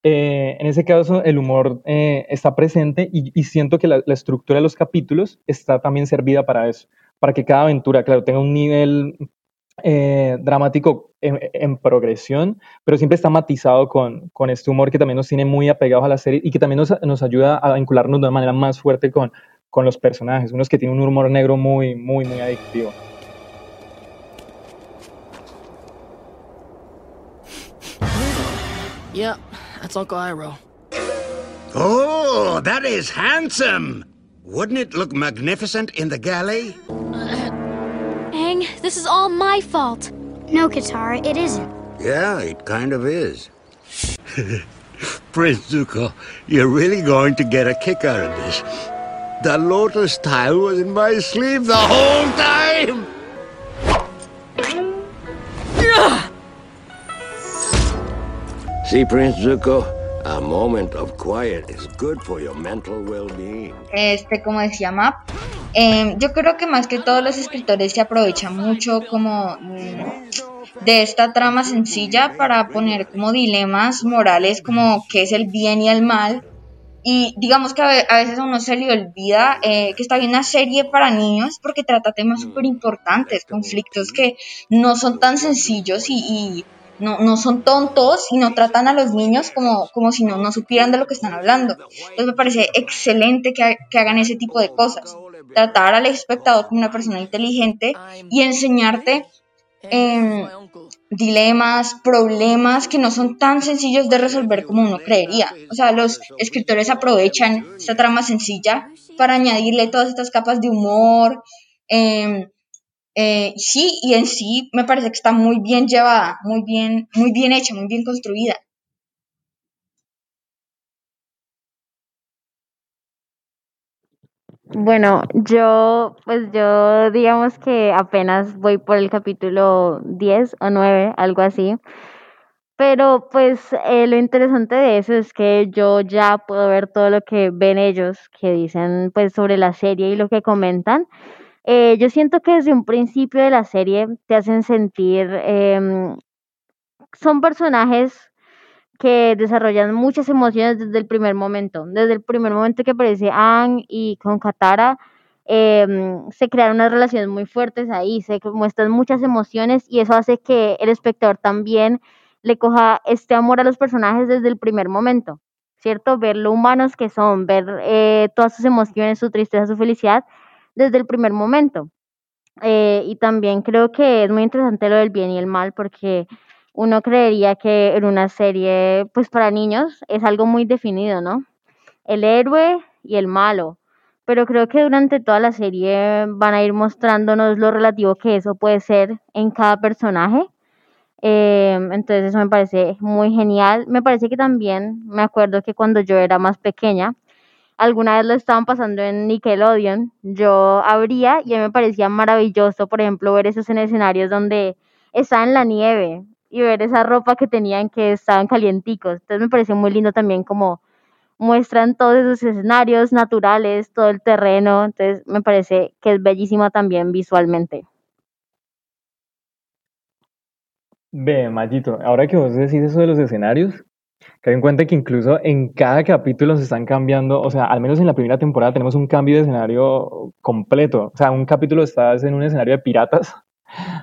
eh, en ese caso el humor eh, está presente y, y siento que la, la estructura de los capítulos está también servida para eso, para que cada aventura, claro, tenga un nivel eh, dramático en, en progresión, pero siempre está matizado con, con este humor que también nos tiene muy apegados a la serie y que también nos, nos ayuda a vincularnos de una manera más fuerte con, con los personajes, unos que tienen un humor negro muy, muy, muy adictivo. Yep, that's Uncle Iroh. Oh, that is handsome. Wouldn't it look magnificent in the galley? <laughs> Aang, this is all my fault. No, Katara, it isn't. Yeah, it kind of is. <laughs> Prince Zuko, you're really going to get a kick out of this. The lotus tile was in my sleeve the whole time! See, Prince Zuko, a moment of quiet is good for your mental well-being. Este, como decía Map, eh, yo creo que más que todos los escritores se aprovechan mucho como mm, de esta trama sencilla para poner como dilemas morales como qué es el bien y el mal. Y digamos que a ve- a veces a uno se le olvida eh, que está bien una serie para niños porque trata temas súper importantes, conflictos que no son tan sencillos y, y no, no son tontos y no tratan a los niños como, como si no, no supieran de lo que están hablando. Entonces me parece excelente que, que hagan ese tipo de cosas. Tratar al espectador como una persona inteligente y enseñarte em, dilemas, problemas que no son tan sencillos de resolver como uno creería. O sea, los escritores aprovechan esta trama sencilla para añadirle todas estas capas de humor. em, eh, sí, y en sí me parece que está muy bien llevada, muy bien, muy bien hecha, muy bien construida. Bueno, yo, pues yo digamos que apenas voy por el capítulo 10 o 9, algo así. Pero pues eh, lo interesante de eso es que yo ya puedo ver todo lo que ven ellos, que dicen pues sobre la serie y lo que comentan. Eh, yo siento que desde un principio de la serie te hacen sentir, em, son personajes que desarrollan muchas emociones desde el primer momento. Desde el primer momento que aparece Aang y con Katara, em, se crearon unas relaciones muy fuertes ahí, se muestran muchas emociones y eso hace que el espectador también le coja este amor a los personajes desde el primer momento, ¿cierto? Ver lo humanos que son, ver eh, todas sus emociones, su tristeza, su felicidad, desde el primer momento. Eh, y también creo que es muy interesante lo del bien y el mal porque uno creería que en una serie, pues para niños, es algo muy definido, ¿no? El héroe y el malo. Pero creo que durante toda la serie van a ir mostrándonos lo relativo que eso puede ser en cada personaje. Eh, entonces eso me parece muy genial. Me parece que también, me acuerdo que cuando yo era más pequeña, alguna vez lo estaban pasando en Nickelodeon, yo abría y a mí me parecía maravilloso, por ejemplo, ver esos en escenarios donde está en la nieve y ver esa ropa que tenían que estaban calienticos. Entonces me pareció muy lindo también como muestran todos esos escenarios naturales, todo el terreno, entonces me parece que es bellísima también visualmente. Ve, Mallito, ahora que vos decís eso de los escenarios, ten en cuenta que incluso en cada capítulo se están cambiando, o sea, al menos en la primera temporada tenemos un cambio de escenario completo. O sea, un capítulo estás en un escenario de piratas,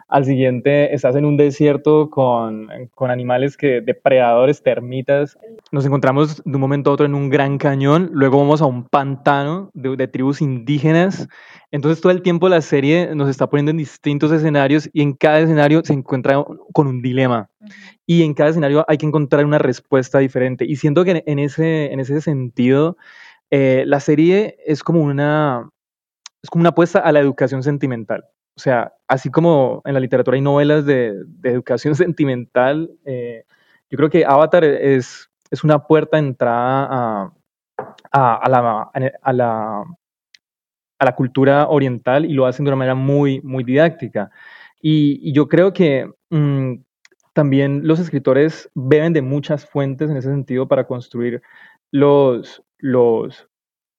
al siguiente estás en un desierto con, con animales que, depredadores, termitas. Nos encontramos de un momento a otro en un gran cañón, luego vamos a un pantano de, de tribus indígenas. Entonces todo el tiempo la serie nos está poniendo en distintos escenarios y en cada escenario se encuentra con un dilema. Y en cada escenario hay que encontrar una respuesta diferente. Y siento que en ese, en ese sentido, eh, la serie es como una, es como una apuesta a la educación sentimental. O sea, así como en la literatura hay novelas de, de educación <laughs> sentimental, eh, yo creo que Avatar es, es una puerta de entrada a, a, la, a, la, a la cultura oriental y lo hacen de una manera muy, muy didáctica. Y, yo creo que mmm, también los escritores beben de muchas fuentes en ese sentido para construir los, los,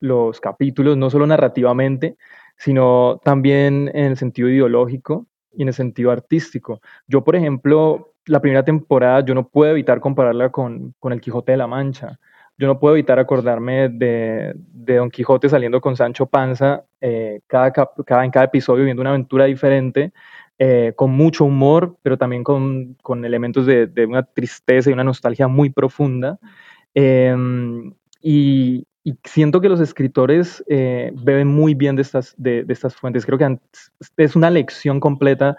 los capítulos, no solo narrativamente, sino también en el sentido ideológico y en el sentido artístico. Yo, por ejemplo, la primera temporada, yo no puedo evitar compararla con, con El Quijote de la Mancha. Yo no puedo evitar acordarme de, de Don Quijote saliendo con Sancho Panza eh, cada, cada, en cada episodio viendo una aventura diferente, eh, con mucho humor, pero también con, con elementos de, de, una tristeza y una nostalgia muy profunda. Eh, y, y siento que los escritores eh, beben muy bien de estas, de, de, estas fuentes. Creo que es una lección completa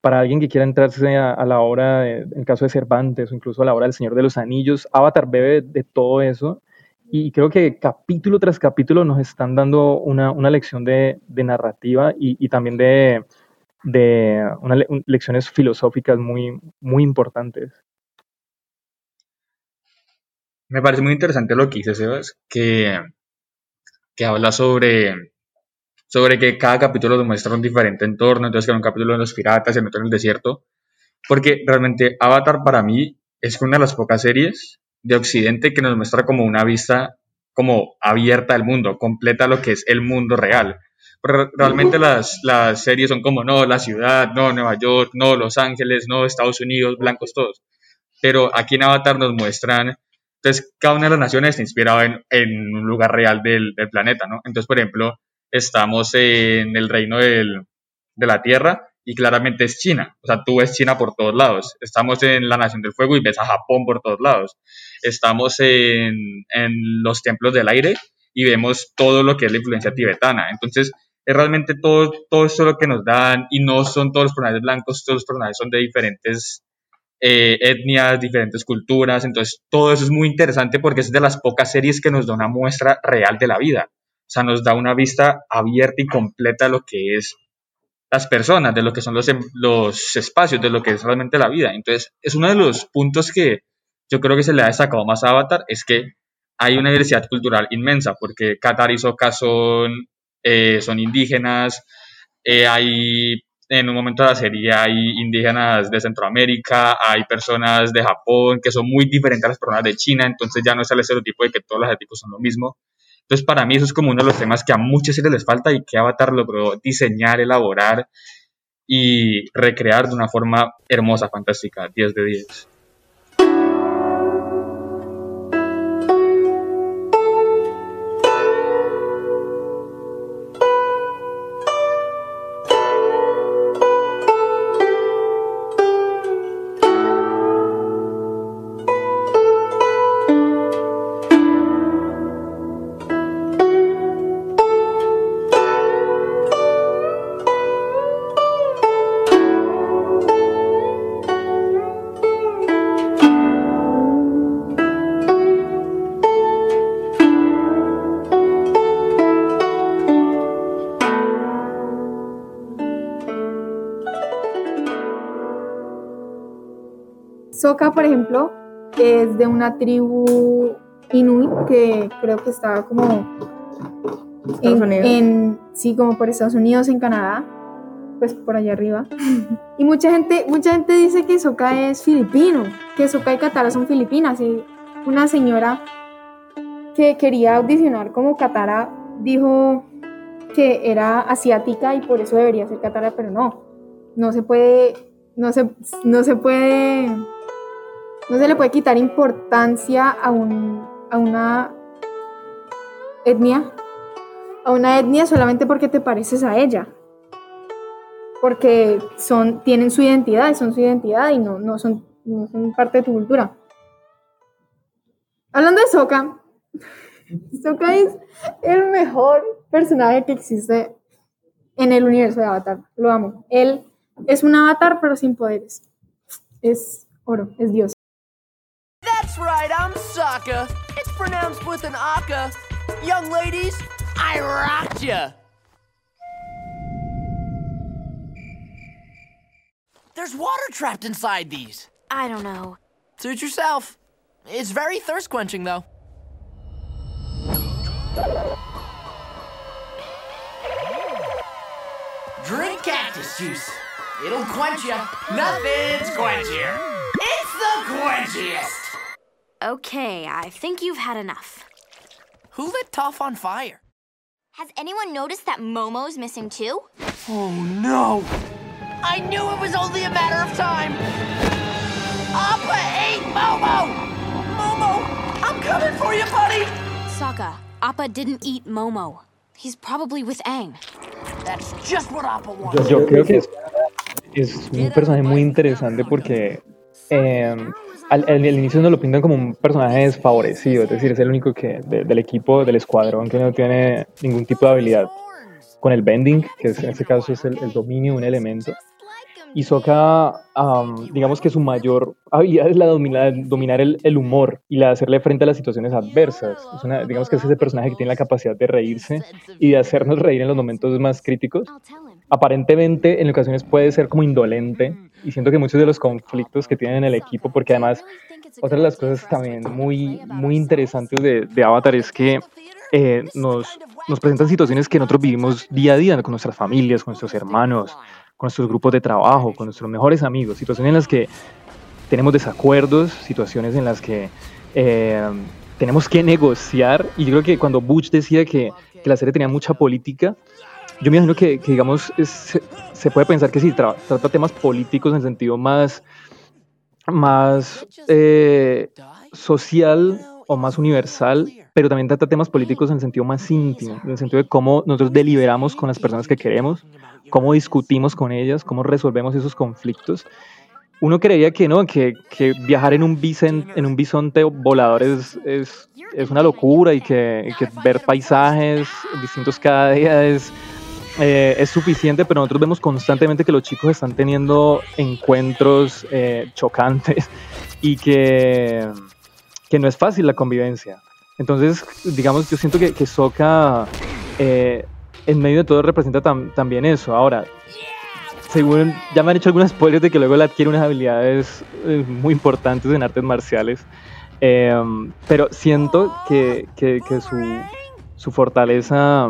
para alguien que quiera entrarse a, la obra, en el caso de Cervantes o incluso a la obra del Señor de los Anillos. Avatar bebe de todo eso y creo que capítulo tras capítulo nos están dando una, una lección de, de narrativa y, y, también de, de lecciones filosóficas muy, muy importantes. Me parece muy interesante lo que dice Sebas, que, que habla sobre, sobre que cada capítulo nos muestra un diferente entorno, entonces que en un capítulo en los piratas, en otro en el desierto, porque realmente Avatar para mí es una de las pocas series de Occidente que nos muestra como una vista como abierta al mundo, completa lo que es el mundo real. Pero realmente las, las series son como, no, la ciudad, no, Nueva York, no, Los Ángeles, no, Estados Unidos, blancos todos. Pero aquí en Avatar nos muestran entonces, cada una de las naciones está inspirada en, un lugar real del, del, planeta, ¿no? Entonces, por ejemplo, estamos en el reino del, de la Tierra y claramente es China. O sea, tú ves China por todos lados. Estamos en la Nación del Fuego y ves a Japón por todos lados. Estamos en, en los templos del aire y vemos todo lo que es la influencia tibetana. Entonces, es realmente todo, todo esto lo que nos dan y no son todos los personajes blancos, todos los personajes son de diferentes eh, etnias, diferentes culturas, entonces todo eso es muy interesante porque es de las pocas series que nos da una muestra real de la vida, o sea, nos da una vista abierta y completa de lo que es las personas, de lo que son los, em, los espacios, de lo que es realmente la vida. Entonces, es uno de los puntos que yo creo que se le ha destacado más a Avatar, es que hay una diversidad cultural inmensa, porque Qatar y Soka son, son indígenas, eh, hay en un momento de la serie hay indígenas de Centroamérica, hay personas de Japón que son muy diferentes a las personas de China, entonces ya no es el estereotipo de que todos los asiáticos son lo mismo. Entonces para mí eso es como uno de los temas que a muchas series les falta y que Avatar logró diseñar, elaborar y recrear de una forma hermosa, fantástica, 10 de 10. Es de una tribu inuit que creo que estaba como en, en- sí, como por Estados Unidos, en Canadá, pues por allá arriba. <laughs> y mucha gente, mucha gente dice que Soka es filipino, que Soka y Katara son filipinas. Y una señora que quería audicionar como Katara dijo que era asiática y por eso debería ser Katara, pero no, no se puede, no se, no se puede, no se le puede quitar importancia a, un, a una etnia, a una etnia solamente porque te pareces a ella, porque son, tienen su identidad, son su identidad y no, no, son, no son parte de tu cultura. Hablando de Sokka, <laughs> Sokka es el mejor personaje que existe en el universo de Avatar. Lo amo. Él es un avatar, pero sin poderes. Es oro, es Dios. That's right, I'm Sokka. It's pronounced with an aka. Young ladies, I rocked ya. There's water trapped inside these. I don't know. Suit yourself. It's very thirst quenching, though. Drink cactus juice. It'll quench ya. Nothing's quenchier. It's the quenchiest. Okay, I think you've had enough. Who lit Toph on fire? Has anyone noticed that Momo's missing too? Oh no! I knew it was only a matter of time! Appa ate Momo! Momo, I'm coming for you, buddy! Sokka, Appa didn't eat Momo. He's probably with Aang. That's just what Appa wants. Yo, yo creo que es, es un personaje muy interesante porque eh, al, al- inicio no lo pintan como un personaje desfavorecido, es decir, es el único que de- del equipo, del escuadrón que no tiene ningún tipo de habilidad con el bending, que en este caso es el dominio de un elemento. Y Sokka, am, digamos que su mayor habilidad es la de dominar, dominar el, el humor y la de hacerle frente a las situaciones adversas. Es una- digamos que es ese personaje que tiene la capacidad de reírse y de hacernos reír en los momentos más críticos. Aparentemente, en ocasiones puede ser como indolente y siento que muchos de los conflictos que tienen en el equipo, porque además, otra de las cosas también muy, muy interesantes de, de Avatar es que eh, nos, nos presentan situaciones que nosotros vivimos día a día con nuestras familias, con nuestros hermanos, con nuestros grupos de trabajo, con nuestros mejores amigos, situaciones en las que tenemos desacuerdos, situaciones en las que eh, tenemos que negociar. Y yo creo que cuando Butch decía que, que la serie tenía mucha política, yo me imagino que, digamos, es- se puede pensar que sí, tra- trata temas políticos en el sentido más, más eh, social o más universal, pero también trata temas políticos en el sentido más íntimo, en el sentido de cómo nosotros deliberamos con las personas que queremos, cómo discutimos con ellas, cómo resolvemos esos conflictos. Uno creería que no, que, que viajar en un, bicen- en un bisonte volador es, es, es una locura y que, que ver paisajes distintos cada día es, eh, es suficiente, pero nosotros vemos constantemente que los chicos están teniendo encuentros eh, chocantes y que, que no es fácil la convivencia. Entonces, digamos, yo siento que, que Sokka eh, en medio de todo representa tam- también eso. Ahora, según ya me han hecho algunos spoilers de que luego él adquiere unas habilidades eh, muy importantes en artes marciales, eh, pero siento que, que- que su, su fortaleza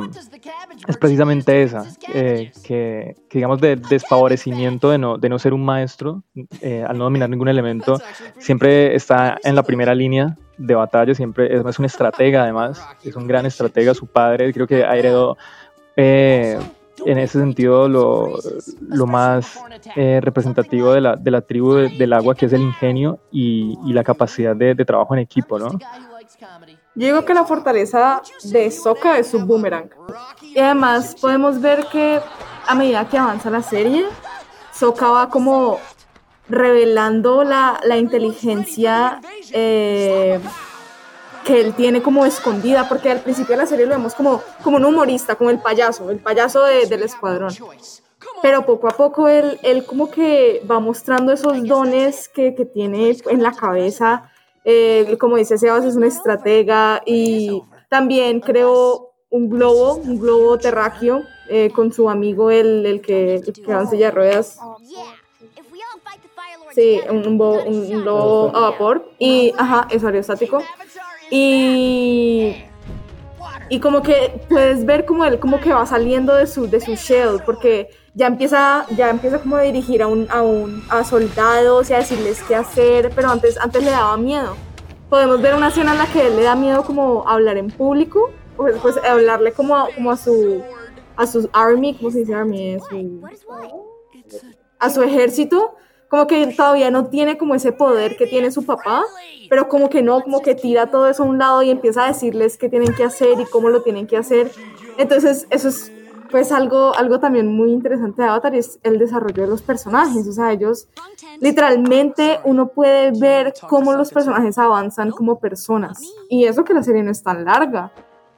es precisamente esa, eh, que, que digamos de desfavorecimiento de no, de no ser un maestro, eh, al no dominar ningún elemento, siempre está en la primera línea de batalla, siempre es, un estratega además, es un gran estratega, su padre creo que ha heredado eh, en ese sentido lo, lo más eh, representativo de la, de la tribu de- del agua, que es el ingenio y, la capacidad de, de trabajo en equipo, ¿no? Yo digo que la fortaleza de Sokka es su boomerang. Y además podemos ver que a medida que avanza la serie, Sokka va como revelando la, la inteligencia eh, que él tiene como escondida, porque al principio de la serie lo vemos como, como un humorista, como el payaso, el payaso de- del escuadrón. Pero poco a poco él, él como que va mostrando esos dones que, que tiene en la cabeza. Eh, como dice Sebas, es un estratega y también creó un globo, un globo terráqueo eh, con su amigo, el, el que, va en silla ruedas. Sí, un, bo- un- a vapor. Y, ajá, es aerostático. Y, y como que puedes ver como él como que va saliendo de su, de su shell, porque ya empieza, ya empieza como a dirigir a, un, a, un, a soldados y a decirles qué hacer, pero antes, antes le daba miedo. Podemos ver una escena en la que él le da miedo como hablar en público, pues, pues hablarle como a, como a su a su army, ¿cómo se dice army? A su, a su ejército, como que todavía no tiene como ese poder que tiene su papá, pero como que no, como que tira todo eso a un lado y empieza a decirles qué tienen que hacer y cómo lo tienen que hacer. Entonces, eso es pues algo, algo también muy interesante de Avatar y es el desarrollo de los personajes. O sea, ellos literalmente uno puede ver cómo los personajes avanzan como personas. Y eso que la serie no es tan larga.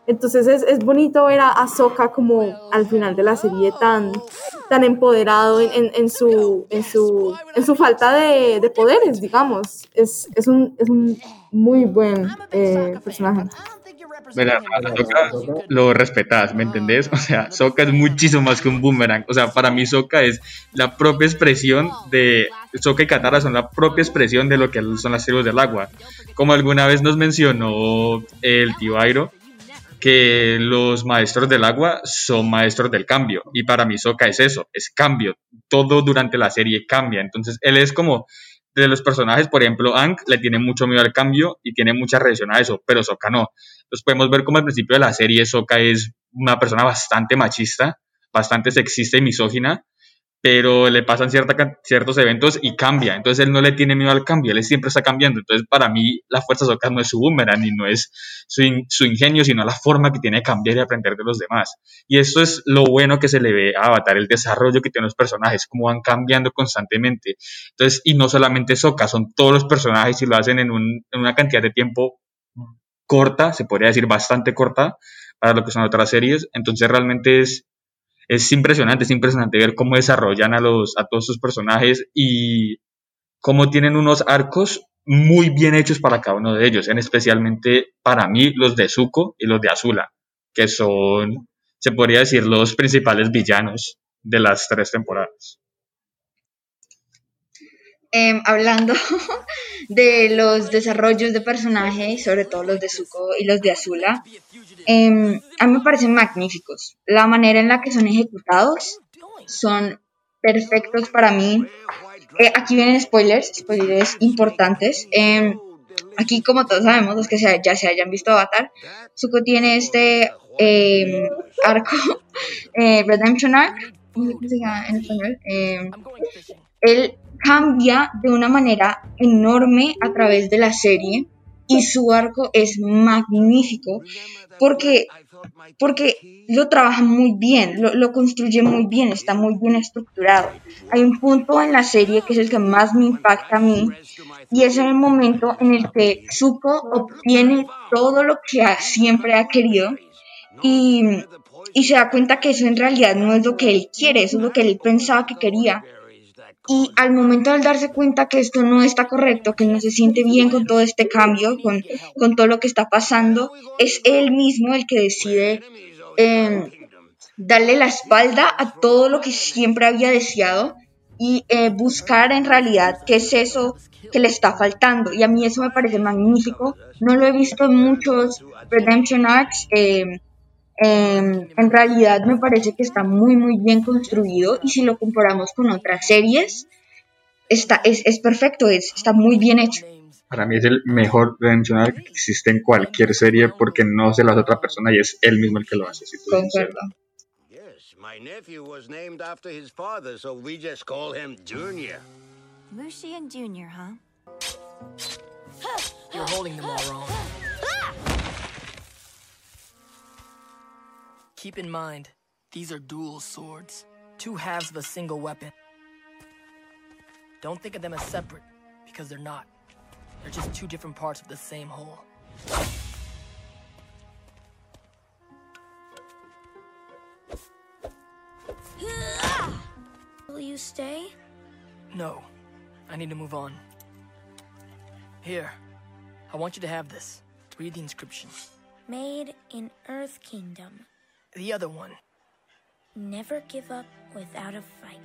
Entonces es, es bonito ver a Ahsoka como al final de la serie tan, tan empoderado en, en- en su, en, su, en su falta de, de poderes, digamos. Es, es, un, es un muy buen eh, personaje. Mira, a Sokka lo respetas, ¿me entendés? O sea, Sokka es muchísimo más que un boomerang. O sea, para mí Sokka es la propia expresión de... Sokka y Katara son la propia expresión de lo que son las tribus del agua. Como alguna vez nos mencionó el tío Airo, que los maestros del agua son maestros del cambio. Y para mí Sokka es eso, es cambio. Todo durante la serie cambia. Entonces, él es como de los personajes, por ejemplo, Aang le tiene mucho miedo al cambio y tiene mucha reacción a eso, pero Sokka no. Entonces podemos ver como al principio de la serie Sokka es una persona bastante machista, bastante sexista y misógina, pero le pasan cierta, ciertos eventos y cambia. Entonces él no le tiene miedo al cambio, él siempre está cambiando. Entonces para mí la fuerza de Sokka no es su boomerang y no es su, su ingenio, sino la forma que tiene de cambiar y aprender de los demás. Y eso es lo bueno que se le ve a Avatar, el desarrollo que tienen los personajes, cómo van cambiando constantemente. Entonces, y no solamente Sokka, son todos los personajes y lo hacen en una cantidad de tiempo corta, se podría decir bastante corta, para lo que son otras series. Entonces realmente es, es impresionante, es impresionante ver cómo desarrollan a, los, a todos sus personajes y cómo tienen unos arcos muy bien hechos para cada uno de ellos, en especialmente para mí los de Zuko y los de Azula, que son, se podría decir, los principales villanos de las tres temporadas. Em, hablando <laughs> de los desarrollos de personajes, sobre todo los de Zuko y los de Azula, em, a mí me parecen magníficos. La manera en la que son ejecutados son perfectos para mí. Eh, aquí vienen spoilers, spoilers importantes. Em, aquí, como todos sabemos, los que ya se hayan visto Avatar, Zuko tiene este arco, <laughs> eh, Redemption Arc, ¿cómo se llama en español? Cambia de una manera enorme a través de la serie y su arco es magnífico porque, porque lo trabaja muy bien, lo, lo construye muy bien, está muy bien estructurado. Hay un punto en la serie que es el que más me impacta a mí y es en el momento en el que Zuko obtiene todo lo que ha- siempre ha querido y, y se da cuenta que eso en realidad no es lo que él quiere, eso es lo que él pensaba que quería. Y al momento de darse cuenta que esto no está correcto, que no se siente bien con todo este cambio, con, con todo lo que está pasando, es él mismo el que decide eh, darle la espalda a todo lo que siempre había deseado y eh, buscar en realidad qué es eso que le está faltando. Y a mí eso me parece magnífico. No lo he visto en muchos Redemption Arcs. eh, eh, en realidad me parece que está muy muy bien construido y si lo comparamos con otras series, está, es, es perfecto, es, está muy bien hecho. Para mí es el mejor Redemption Arc que existe en cualquier serie porque no se lo hace otra persona y es él mismo el que lo hace. si. My nephew was named after his father, so we just call him Junior. Lucian Jr., huh? You're holding them all wrong. Keep in mind, these are dual swords, two halves of a single weapon. Don't think of them as separate, because they're not. They're just two different parts of the same whole. Will you stay? No, I need to move on. Here, I want you to have this. Read the inscription. Made in Earth Kingdom. The other one. Never give up without a fight.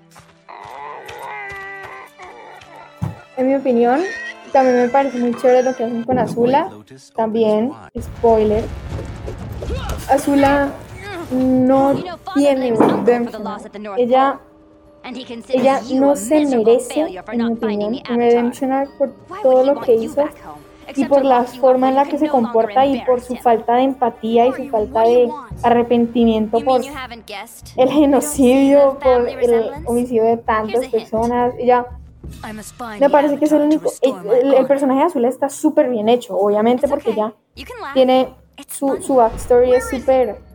En mi opinión, también me parece muy chévere lo que hacen con Azula. También, spoiler. Azula no tiene un redemption. Ella, ella no se merece, en mi opinión, un redemption por todo lo que hizo y por la forma en la que se comporta y por su falta de empatía y su falta de arrepentimiento por el genocidio, por el homicidio de tantas personas. Ella me parece que es el único. El, personaje Azul está súper bien hecho, obviamente, porque ya tiene. Su, su backstory es súper.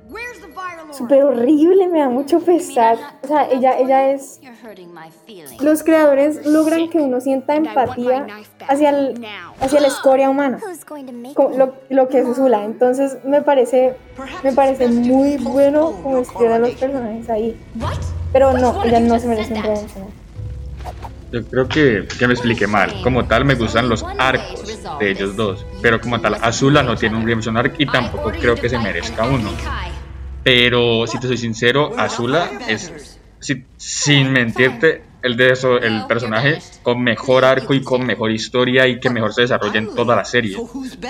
Súper horrible, me da mucho pesar. O sea, ella, ella es. Los creadores logran que uno sienta empatía hacia, el, hacia la escoria humana, lo, lo que es Azula. Entonces, me parece, me parece muy bueno como escriben los personajes ahí. Pero no, ella no se merece un redemption. Yo creo que, que me expliqué mal. Como tal, me gustan los arcos de ellos dos. Pero como tal, Azula no tiene un Redemption Arc y tampoco creo que se merezca uno. Pero si te soy sincero, Azula es, si- sin mentirte, el, de eso, el personaje con mejor arco y con mejor historia y que mejor se desarrolla en toda la serie.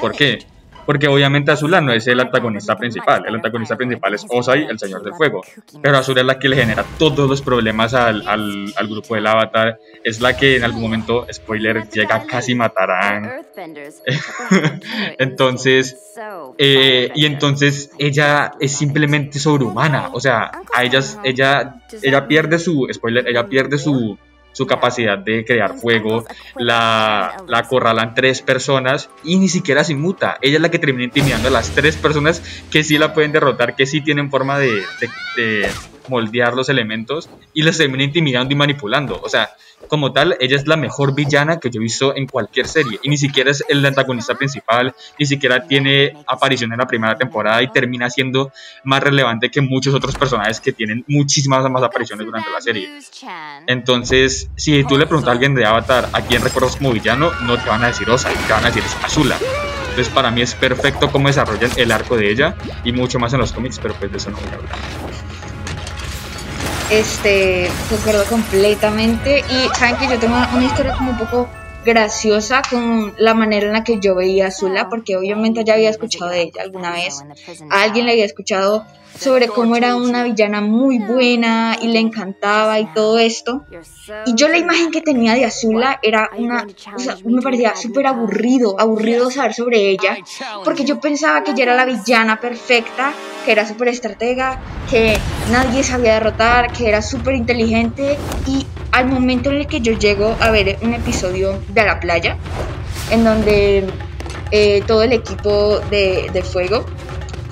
¿Por qué? Porque obviamente Azula no es el antagonista principal. El antagonista principal es Osai, el Señor del Fuego. Pero Azula es la que le genera todos los problemas al, al, al grupo del Avatar. Es la que en algún momento, spoiler, llega a casi matar a Aang. <laughs> entonces, eh, y entonces ella es simplemente sobrehumana. O sea, a ellas, ella, ella pierde su, spoiler, ella pierde su, su capacidad de crear fuego, la, la acorralan tres personas y ni siquiera se inmuta. Ella es la que termina intimidando a las tres personas que sí la pueden derrotar, que sí tienen forma de, de- de moldear los elementos y las termina intimidando y manipulando. O sea, como tal, ella es la mejor villana que yo he visto en cualquier serie y ni siquiera es el antagonista principal, ni siquiera tiene aparición en la primera temporada y termina siendo más relevante que muchos otros personajes que tienen muchísimas más apariciones durante la serie. Entonces, si tú le preguntas a alguien de Avatar a quién recuerdas como villano, no te van a decir Osa, te van a decir Azula. Entonces, para mí es perfecto cómo desarrollan el arco de ella y mucho más en los cómics, pero pues de eso no voy a hablar. Este, concuerdo completamente. Y saben que yo tengo una historia como un poco graciosa con la manera en la que yo veía a Azula, porque obviamente ya había escuchado de ella alguna vez. Alguien le había escuchado sobre cómo era una villana muy buena y le encantaba y todo esto. Y yo la imagen que tenía de Azula era una, o sea, me parecía súper aburrido, aburrido saber sobre ella, porque yo pensaba que ella era la villana perfecta, que era súper estratega, que nadie sabía derrotar, que era súper inteligente. Y al momento en el que yo llego a ver un episodio de la playa, en donde eh, todo el equipo de, de fuego,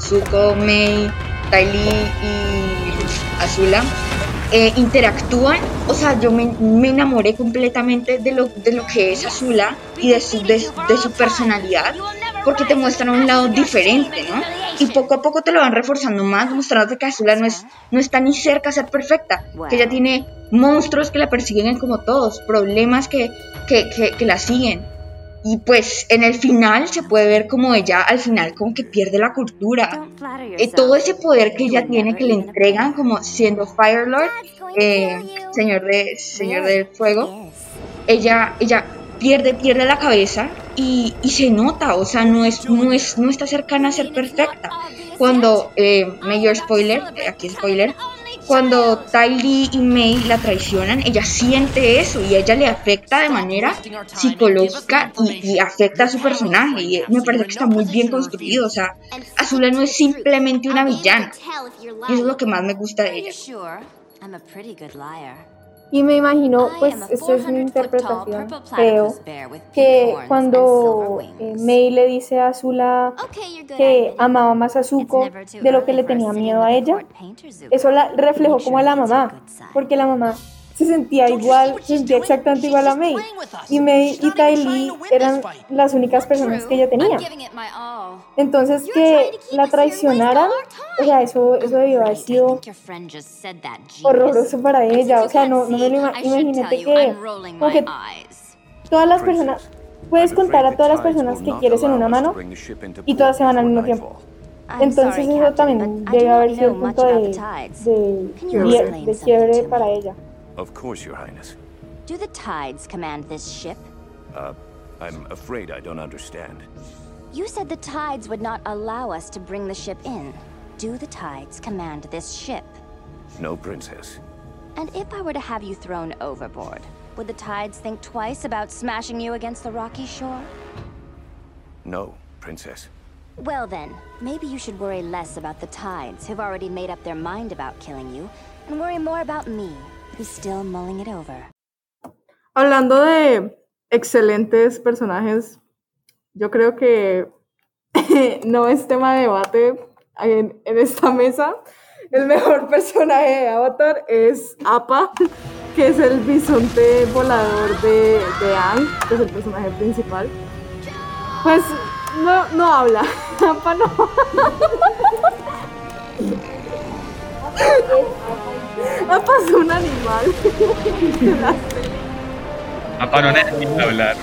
Zuko, Mei, Ty Lee y Azula, eh, interactúan, o sea, yo me, me enamoré completamente de lo, de lo que es Azula y de su, de, de su personalidad. porque te muestran un lado diferente, ¿no? Y poco a poco te lo van reforzando más, mostrándote que Azula no, es, no está ni cerca a ser perfecta, que ella tiene monstruos que la persiguen como todos, problemas que, que, que, que la siguen. Y pues en el final se puede ver como ella al final como que pierde la cultura. Eh, todo ese poder que ella tiene, que le entregan como siendo Fire Lord, eh, señor, de, señor del fuego, ella, ella pierde, pierde la cabeza y, y se nota, o sea, no, es, no, es, no está cercana a ser perfecta. Cuando, eh, mayor spoiler, eh, aquí spoiler, cuando Ty Lee y May la traicionan, ella siente eso y ella le afecta de manera psicológica y, y afecta a su personaje. Y me parece que está muy bien construido. O sea, Azula no es simplemente una villana. Y eso es lo que más me gusta de ella. Y me imagino, pues, esto es mi interpretación, creo, que cuando eh, Mei le dice a Azula que amaba más a Zuko de lo que le tenía miedo a ella, eso la reflejó como a la mamá, porque la mamá se sentía igual, se sentía exactamente igual a Mei. Y Mei y Tai Lee eran las únicas personas que ella tenía. Entonces que la traicionaran, o sea, eso, eso debió haber sido horroroso para ella. O sea, no, no me lo ima- imagínate que, como que todas las personas, puedes contar a todas las personas que quieres en una mano y todas se van al mismo tiempo. Entonces eso también debe haber sido el punto de, de, quie- de quiebre para ella. Of course, Your Highness. Do the tides command this ship? Uh, I'm afraid I don't understand. You said the tides would not allow us to bring the ship in. Do the tides command this ship? No, Princess. And if I were to have you thrown overboard, would the tides think twice about smashing you against the rocky shore? No, Princess. Well then, maybe you should worry less about the tides, who've already made up their mind about killing you, and worry more about me, who's still mulling it over. Hablando de excelentes personajes, yo creo que <laughs> no es tema de debate en, en esta mesa. El mejor <laughs> personaje de Avatar es Appa, que es el bisonte volador de, de Aang, que es el personaje principal. Pues no, no habla. <laughs> Appa no. Appa es un animal. Apa no necesita hablar.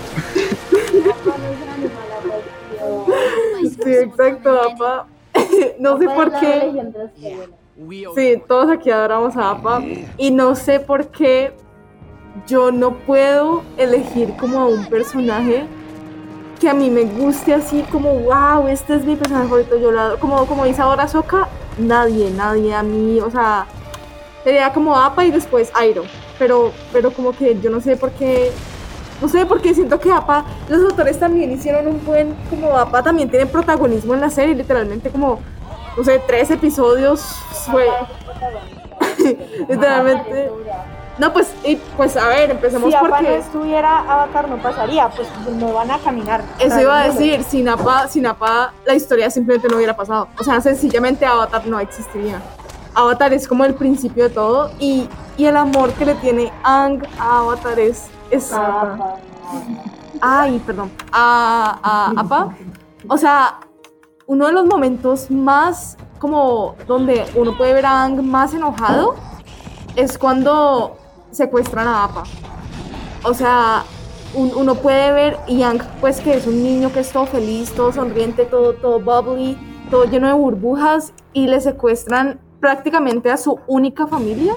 Sí, exacto, Apa. No sé por qué. Sí, todos aquí adoramos a Apa. Y no sé por qué yo no puedo elegir como a un personaje que a mí me guste así como, wow, este es mi personaje favorito. Yo la, como, como dice ahora Soka, nadie, nadie a mí, o sea, sería como Apa y después Airo. Pero, pero como que yo no sé por qué no sé, porque siento que APA, los autores también hicieron un buen, como APA también tiene protagonismo en la serie, literalmente como, no sé, tres episodios fue, <laughs> literalmente, no, pues, y, pues a ver, empecemos si Apa porque... no estuviera Avatar no pasaría, pues no van a caminar. Eso iba a decir, sin APA, sin APA la historia simplemente no hubiera pasado, o sea, sencillamente Avatar no existiría. Avatar es como el principio de todo y, y el amor que le tiene Ang a Avatar es... es Ay, perdón. A, a Apa. O sea, uno de los momentos más como donde uno puede ver a Ang más enojado es cuando secuestran a Apa. O sea, un- uno puede ver y Ang pues que es un niño que es todo feliz, todo sonriente, todo, todo bubbly, todo lleno de burbujas y le secuestran prácticamente a su única familia.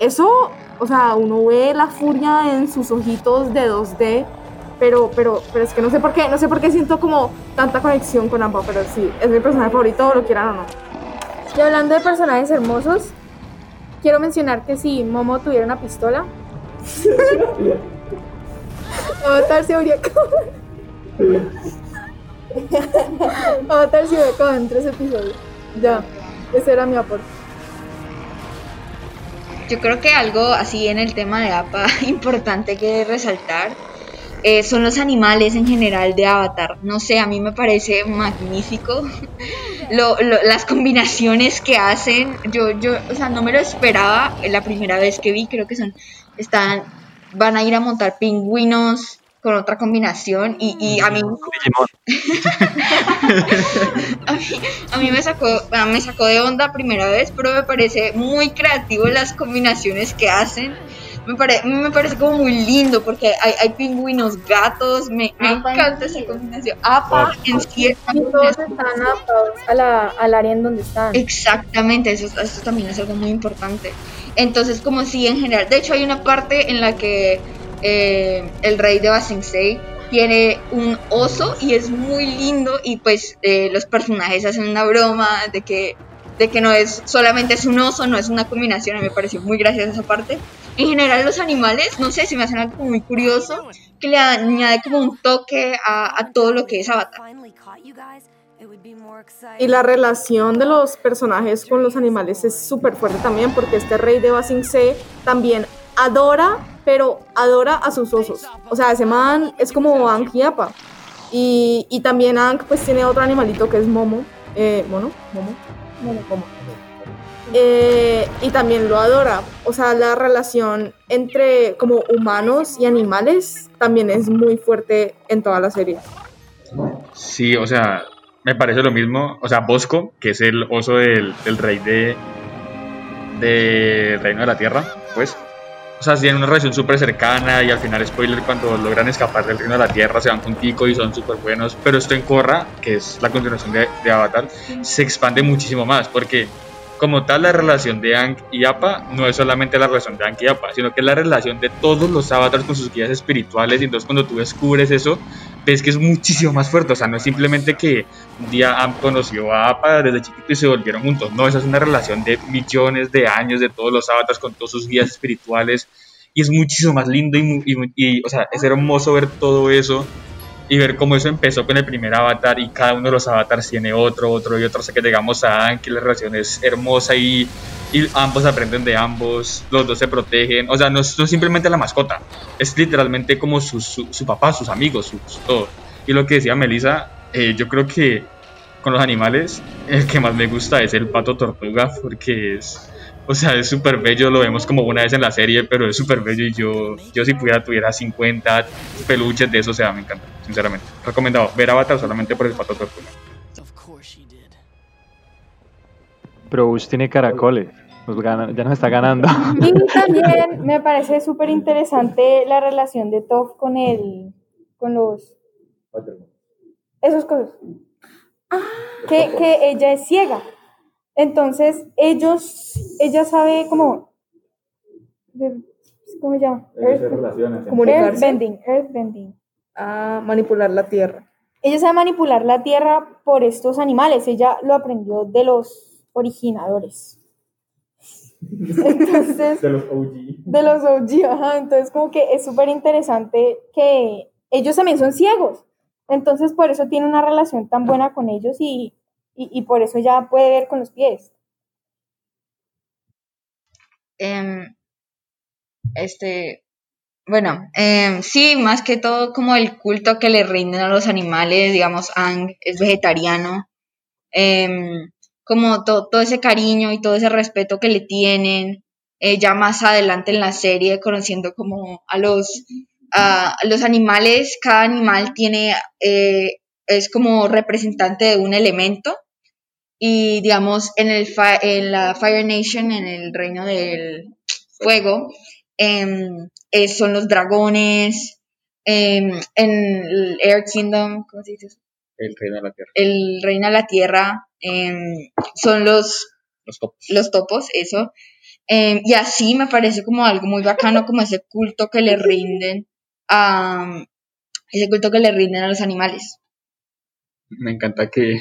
Eso, o sea, uno ve la furia en sus ojitos de 2D, pero, pero, pero es que no sé por qué, no sé por qué siento como tanta conexión con Ampa, pero sí, es mi personaje favorito, lo quieran o no. Y hablando de personajes hermosos, quiero mencionar que si Momo tuviera una pistola, <laughs> Avatar se habría <laughs> acabado. Avatar se habría acabado en tres episodios. Ya, ese era mi aporte. Yo creo que algo así en el tema de APA <laughs> importante que resaltar eh, son los animales en general de Avatar. No sé, a mí me parece magnífico <laughs> las combinaciones que hacen. Yo, yo, o sea, no me lo esperaba la primera vez que vi. Creo que son, están, van a ir a montar pingüinos con otra combinación y, y a mí <laughs> a mí, a mí me sacó ah, me sacó de onda primera vez pero me parece muy creativo las combinaciones que hacen. Me, pare- me parece como muy lindo porque hay, hay pingüinos gatos me, me encanta esa combinación. Apa en cierta Y todos están adaptados a la, al área en donde están. Exactamente, eso, eso también es algo muy importante. Entonces, como si en general, de hecho hay una parte en la que eh, el rey de Basensei tiene un oso y es muy lindo y pues eh, los personajes hacen una broma de que, de que no es solamente es un oso, no es una combinación, a mí me pareció muy graciosa esa parte. En general los animales, no sé, si me hacen algo muy curioso, que le añade como un toque a, a todo lo que es Avatar. Y la relación de los personajes con los animales es súper fuerte también, porque este rey de Basing Se también adora, pero adora a sus osos. O sea, ese man es como Ankh y Appa. Y, y también Ankh pues tiene otro animalito que es Momo. Eh, ¿Mono? ¿Momo? Momo, Momo. Eh, y también lo adora. O sea, la relación entre como humanos y animales también es muy fuerte en toda la serie. Sí, o sea, me parece lo mismo. O sea, Bosco, que es el oso del, del rey de. de Reino de la Tierra, pues. O sea, tienen una relación súper cercana y al final, spoiler, cuando logran escapar del Reino de la Tierra, se van contigo y son súper buenos. Pero esto en Korra, que es la continuación de, de Avatar, se expande muchísimo más porque como tal la relación de Aang y Appa no es solamente la relación de Aang y Appa, sino que es la relación de todos los avatars con sus guías espirituales y entonces cuando tú descubres eso, ves que es muchísimo más fuerte, o sea, no es simplemente que un día Aang conoció a Appa desde chiquito y se volvieron juntos, no, esa es una relación de millones de años de todos los avatars con todos sus guías espirituales y es muchísimo más lindo y, y y, o sea, es hermoso ver todo eso y ver cómo eso empezó con el primer avatar y cada uno de los avatars tiene otro, otro y otro, hasta que llegamos a que la relación es hermosa y, y ambos aprenden de ambos, los dos se protegen, o sea, no es, simplemente la mascota, es literalmente como su, su, papá, sus amigos, su todo. Y lo que decía Melissa, eh, yo creo que con los animales, el que más me gusta es el pato tortuga, porque es, o sea, es súper bello, lo vemos como una vez en la serie, pero es súper bello y yo, yo si pudiera tuviera 50 peluches de eso, o sea, me encanta, sinceramente. Recomendado, ver Avatar solamente por el pato tortuga. Pero Bush tiene caracoles. Nos gana- ya nos está ganando. <laughs> Y también me parece súper interesante la relación de Toph con el, con los, esos cosas. Que, que ella es ciega. Entonces, ellos, ella sabe como, ¿cómo se llama? Comunicarse. Earthbending, earthbending. A manipular la tierra. Ella sabe manipular la tierra por estos animales. Ella lo aprendió de los originadores. <laughs> Entonces, De los OG. de los OG, ajá. Entonces, como que es súper interesante que ellos también son ciegos. Entonces, por eso tiene una relación tan buena con ellos y, y, y por eso ya puede ver con los pies. Em, este, bueno, em, sí, más que todo como el culto que le rinden a los animales, digamos, Ang es vegetariano, em, como to- todo ese cariño y todo ese respeto que le tienen, eh, ya más adelante en la serie, conociendo como a los, a, los animales, cada animal tiene, eh, es como representante de un elemento, y digamos, en, el en la Fire Nation, en el reino del fuego, eh, son los dragones, em, en el Air Kingdom, ¿cómo se dice? El reino de la tierra. El reino de la tierra, em, son los, Los topos. los topos, eso. Em, y así me parece como algo muy bacano, como ese culto que le rinden a, ese culto que le rinden a los animales. Me encanta que,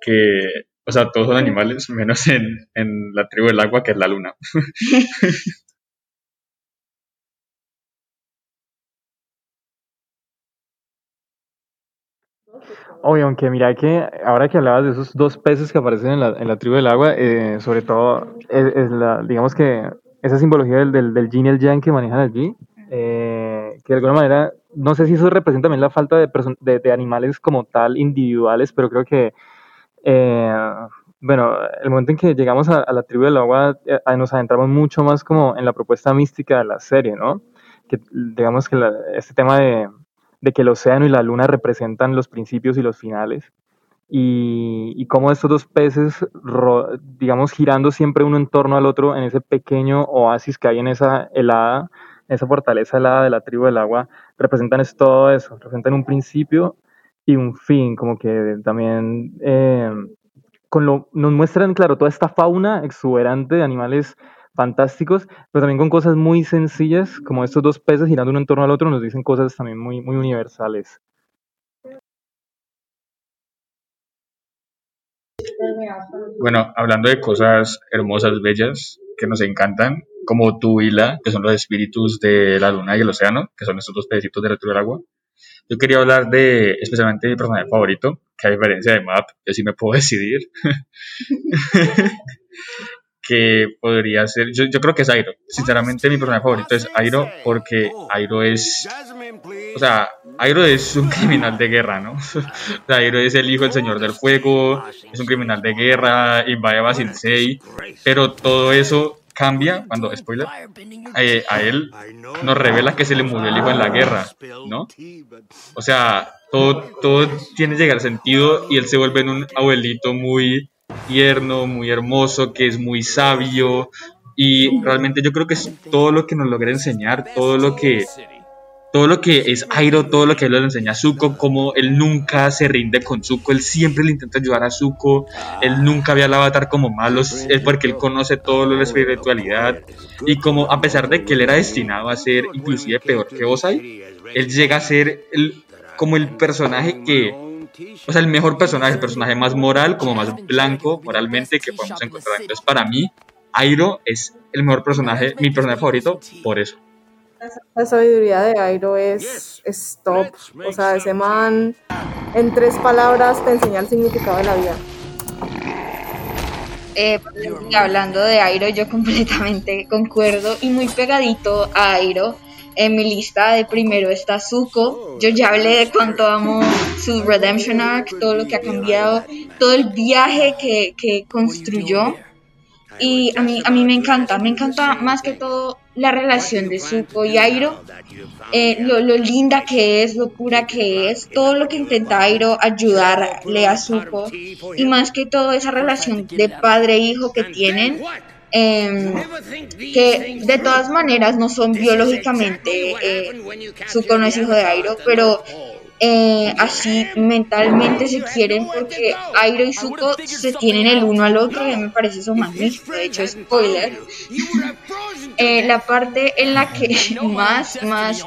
que, o sea, todos son animales, menos en, en la tribu del agua, que es la luna. <laughs> Oye, aunque mira que ahora que hablabas de esos dos peces que aparecen en la, en la tribu del agua, eh, sobre todo, es, la, digamos que esa simbología del, del, del yin y el yang que manejan allí, eh, que de alguna manera, no sé si eso representa también la falta de, de, de animales como tal individuales, pero creo que, eh, bueno, el momento en que llegamos a, la tribu del agua, eh, nos adentramos mucho más como en la propuesta mística de la serie, ¿no? que digamos que este tema de, de que el océano y la luna representan los principios y los finales, y, y cómo estos dos peces, ro- digamos, girando siempre uno en torno al otro en ese pequeño oasis que hay en esa helada, esa fortaleza helada de la tribu del agua, representan es todo eso, representan un principio y un fin, como que también eh, con lo, nos muestran, claro, toda esta fauna exuberante de animales fantásticos, pero también con cosas muy sencillas, como estos dos peces girando uno en torno al otro, nos dicen cosas también muy, muy universales. Bueno, hablando de cosas hermosas, bellas, que nos encantan, como tú y la, que son los espíritus de la luna y el océano, que son estos dos pececitos de la del agua. Yo quería hablar de especialmente mi personaje favorito, que a diferencia de Map, yo sí me puedo <laughs> decidir. Que podría ser, yo, yo creo que es Airo. Sinceramente, mi personaje favorito es Airo porque Airo es, o sea, Airo es un <laughs> criminal de guerra, ¿no? <laughs> O sea, Airo es el hijo del señor del fuego, es un criminal de guerra, invade a Basilsei, pero todo eso cambia cuando, spoiler, eh, a él nos revela que se le murió el hijo en la guerra, ¿no? O sea, todo, todo tiene llegar sentido y él se vuelve en un abuelito muy tierno, muy hermoso, que es muy sabio. Y realmente yo creo que es todo lo que nos logra enseñar, todo lo que todo lo que es Airo, todo lo que él le enseña a Zuko, como él nunca se rinde con Zuko, él siempre le intenta ayudar a Zuko, él nunca ve al avatar como malos, es porque él conoce todo lo de la espiritualidad y como a pesar de que él era destinado a ser inclusive peor que Osai, él llega a ser el, como el personaje que o sea, el mejor personaje, el personaje más moral, como más blanco moralmente que podemos encontrar. Entonces, para mí, Airo es el mejor personaje, mi personaje favorito, por eso. La sabiduría de Airo es, es top. O sea, ese man en tres palabras te enseña el significado de la vida. Eh, y hablando de Airo, yo completamente concuerdo y muy pegadito a Airo. En mi lista de primero está Zuko. Yo ya hablé de cuánto amo su Redemption Arc, todo lo que ha cambiado, todo el viaje que, que construyó. Y a mí, a mí me encanta, me encanta más que todo la relación de Zuko y Airo, eh, lo, lo linda que es, lo pura que es, todo lo que intenta Airo ayudarle a Zuko y más que todo esa relación de padre-hijo que tienen, em, que de todas maneras no son biológicamente, eh, Zuko no es hijo de Airo, pero eh, así mentalmente se quieren porque Airo y Zuko se tienen el uno al otro y me parece eso magnífico, de hecho spoiler. <laughs> Eh, la parte en la que <laughs> más, más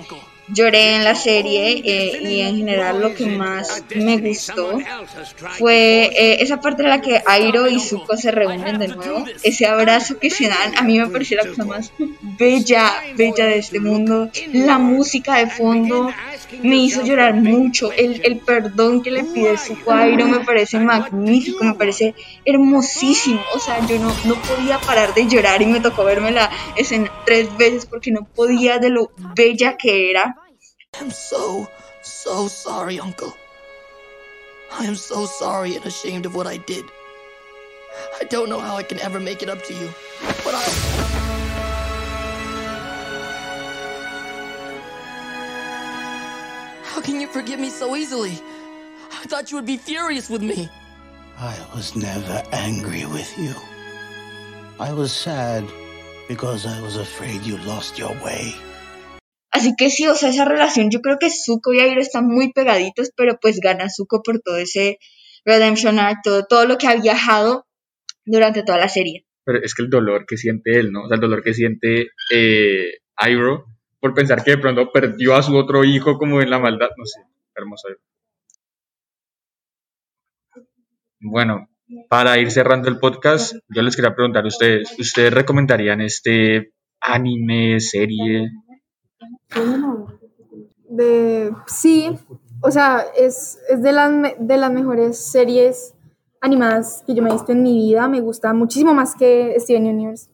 lloré en la serie eh, y en general lo que más me gustó fue eh, esa parte en la que Airo y Zuko se reúnen de nuevo, ese abrazo que se dan, a mí me pareció la cosa más bella, bella de este mundo, la música de fondo me hizo llorar mucho, el, el perdón que le pide Zuko a Airo me parece magnífico, me parece hermosísimo, o sea, yo no, no podía parar de llorar y me tocó verme la escena tres veces porque no podía de lo bella que era. I'm so, so sorry, Uncle. I am so sorry and ashamed of what I did. I don't know how I can ever make it up to you, but I. How can you forgive me so easily? I thought you would be furious with me. I was never angry with you. I was sad because I was afraid you lost your way. Así que sí, o sea, esa relación, yo creo que Zuko y Airo están muy pegaditos, pero pues gana Zuko por todo ese Redemption Arc, todo, todo lo que ha viajado durante toda la serie. Pero es que el dolor que siente él, ¿no? O sea, el dolor que siente eh, Airo por pensar que de pronto perdió a su otro hijo como en la maldad, no sé, hermoso. Bueno, para ir cerrando el podcast, yo les quería preguntar a ustedes, ¿ustedes recomendarían este anime, serie? De, sí, o sea, es, es de, las, de las mejores series animadas que yo me he visto en mi vida. Me gusta muchísimo más que Steven Universe.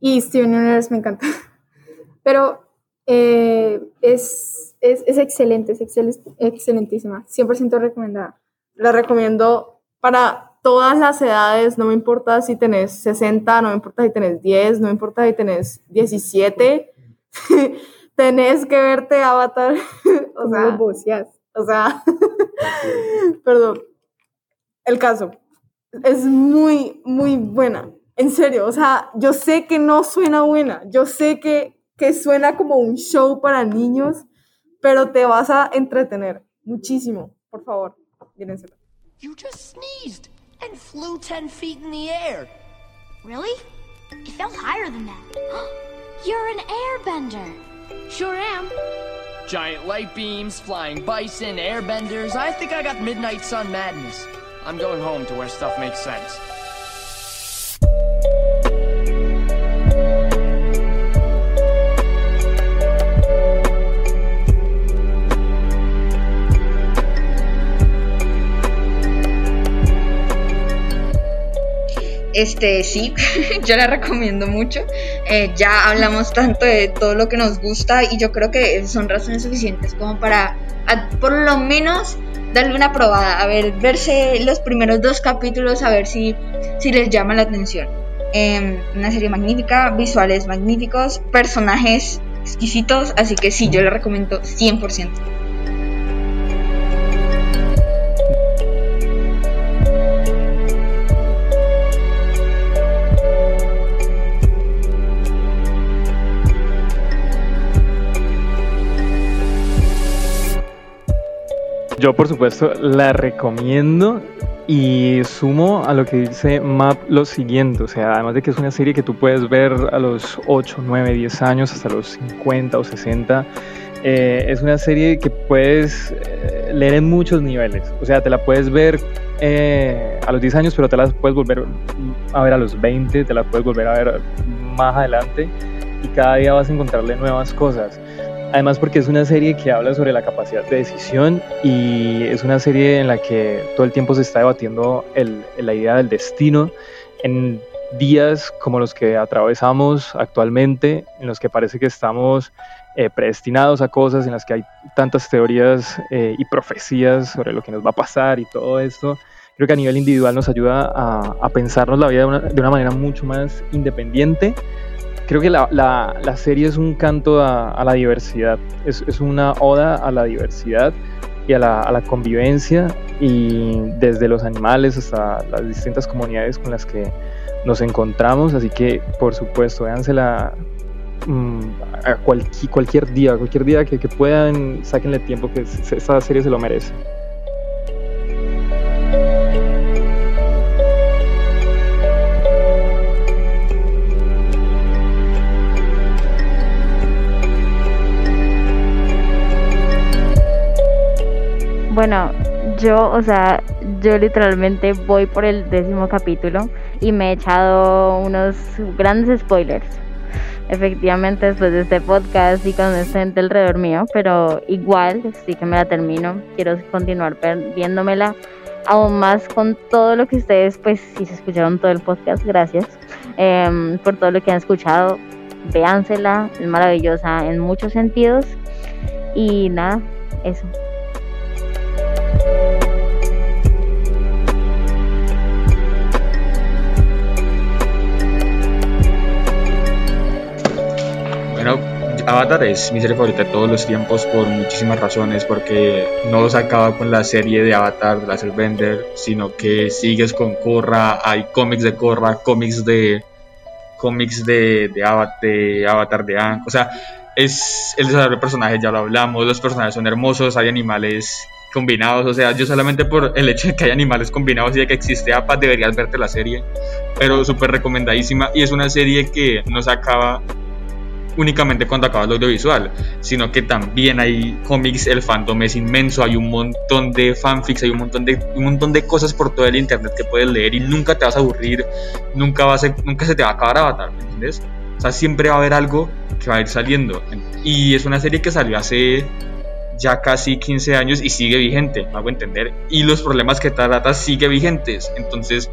Y Steven Universe me encanta. <laughs> Pero eh, es, es, es excelente, es excel- excelentísima. 100% recomendada. La recomiendo para todas las edades. No me importa si tenés 60, no me importa si tenés 10, no me importa si tenés 17. <laughs> tenés que verte Avatar. <laughs> o sea, voceas? o sea, <laughs> perdón. El caso es muy, muy buena. En serio, o sea, yo sé que no suena buena. Yo sé que, que suena como un show para niños, pero te vas a entretener muchísimo. Por favor, mírense. You just sneezed and flew 10 feet in the air. Really? It felt higher than that. <gasps> <gasps> You're an airbender. Sure am. Giant light beams, flying bison, airbenders. I think I got midnight sun madness. I'm going home to where stuff makes sense. Este, sí, <laughs> yo la recomiendo mucho. Eh, ya hablamos tanto de todo lo que nos gusta y yo creo que son razones suficientes como para, a- por lo menos, darle una probada, a ver, verse los primeros dos capítulos, a ver si, si les llama la atención. Em, una serie magnífica, visuales magníficos, personajes exquisitos, así que sí, yo la recomiendo 100%. Yo, por supuesto, la recomiendo y sumo a lo que dice Map lo siguiente. O sea, además de que es una serie que tú puedes ver a los 8, 9, 10 años, hasta los 50 o 60, eh, es una serie que puedes eh, leer en muchos niveles. O sea, te la puedes ver eh, a los 10 años, pero te la puedes volver a ver a los 20, te la puedes volver a ver más adelante y cada día vas a encontrarle nuevas cosas. Además porque es una serie que habla sobre la capacidad de decisión y es una serie en la que todo el tiempo se está debatiendo la idea del destino en días como los que atravesamos actualmente, en los que parece que estamos eh, predestinados a cosas, en las que hay tantas teorías eh, y profecías sobre lo que nos va a pasar y todo esto. Creo que a nivel individual nos ayuda a, pensarnos la vida de una manera mucho más independiente creo que la, la- serie es un canto a, la diversidad, es, es una oda a la diversidad y a la, a la convivencia y desde los animales hasta las distintas comunidades con las que nos encontramos, así que por supuesto, véansela mm, a cualqui- cualquier día, cualquier día que, que puedan, sáquenle tiempo que esa serie se lo merece. Bueno, yo, o sea, yo literalmente voy por el décimo capítulo y me he echado unos grandes spoilers. Efectivamente, después de este podcast y con este gente alrededor mío, pero igual, sí que me la termino. Quiero continuar viéndomela aún más con todo lo que ustedes, pues, si se escucharon todo el podcast, gracias em, por todo lo que han escuchado. Véansela, es maravillosa en muchos sentidos. Y nada, eso. Bueno, Avatar es mi serie favorita de todos los tiempos por muchísimas razones, porque no se acaba con la serie de Avatar de la Bender, sino que sigues con Korra, hay cómics de Korra, cómics de cómics de, de, Ava- de Avatar de Aang, o sea, es el desarrollo de personajes, ya lo hablamos, los personajes son hermosos, hay animales combinados, o sea, yo solamente por el hecho de que hay animales combinados y de que existe APA deberías verte la serie, pero súper recomendadísima y es una serie que no se acaba únicamente cuando acaba el audiovisual, sino que también hay cómics, el fandom es inmenso, hay un montón de fanfics, hay un montón de, un montón de cosas por todo el internet que puedes leer y nunca te vas a aburrir, nunca, vas a- nunca se te va a acabar Avatar, ¿me entiendes? O sea, siempre va a haber algo que va a ir saliendo. Y es una serie que salió hace ya casi 15 años y sigue vigente, me hago entender. Y los problemas que trata sigue vigentes. Entonces,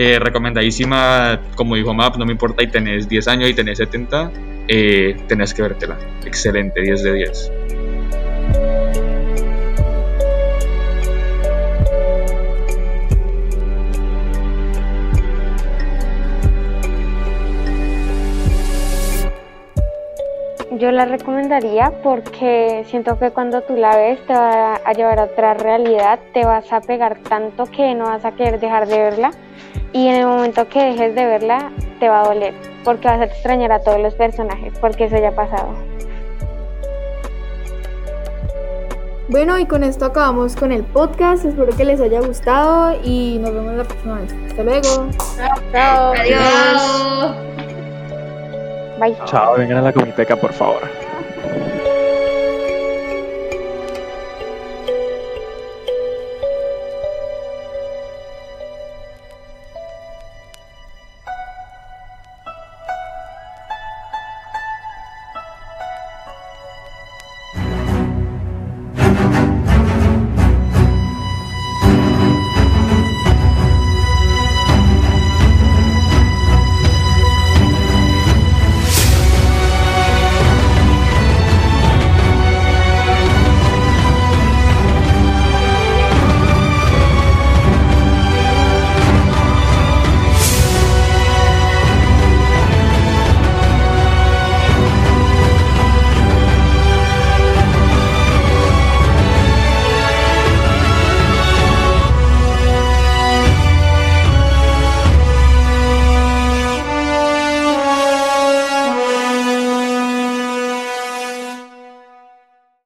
eh, recomendadísima, como dijo Map, no me importa y tenés 10 años y tenés 70, eh, tenés que vértela. Excelente, 10 de 10. yo la recomendaría porque siento que cuando tú la ves te va a llevar a otra realidad, te vas a pegar tanto que no vas a querer dejar de verla y en el momento que dejes de verla te va a doler porque vas a extrañar a todos los personajes porque eso ya ha pasado. Bueno, y con esto acabamos con el podcast. Espero que les haya gustado y nos vemos la próxima vez. Hasta luego. Chao. Adiós. Bye. Chao, vengan a la comiteca, por favor.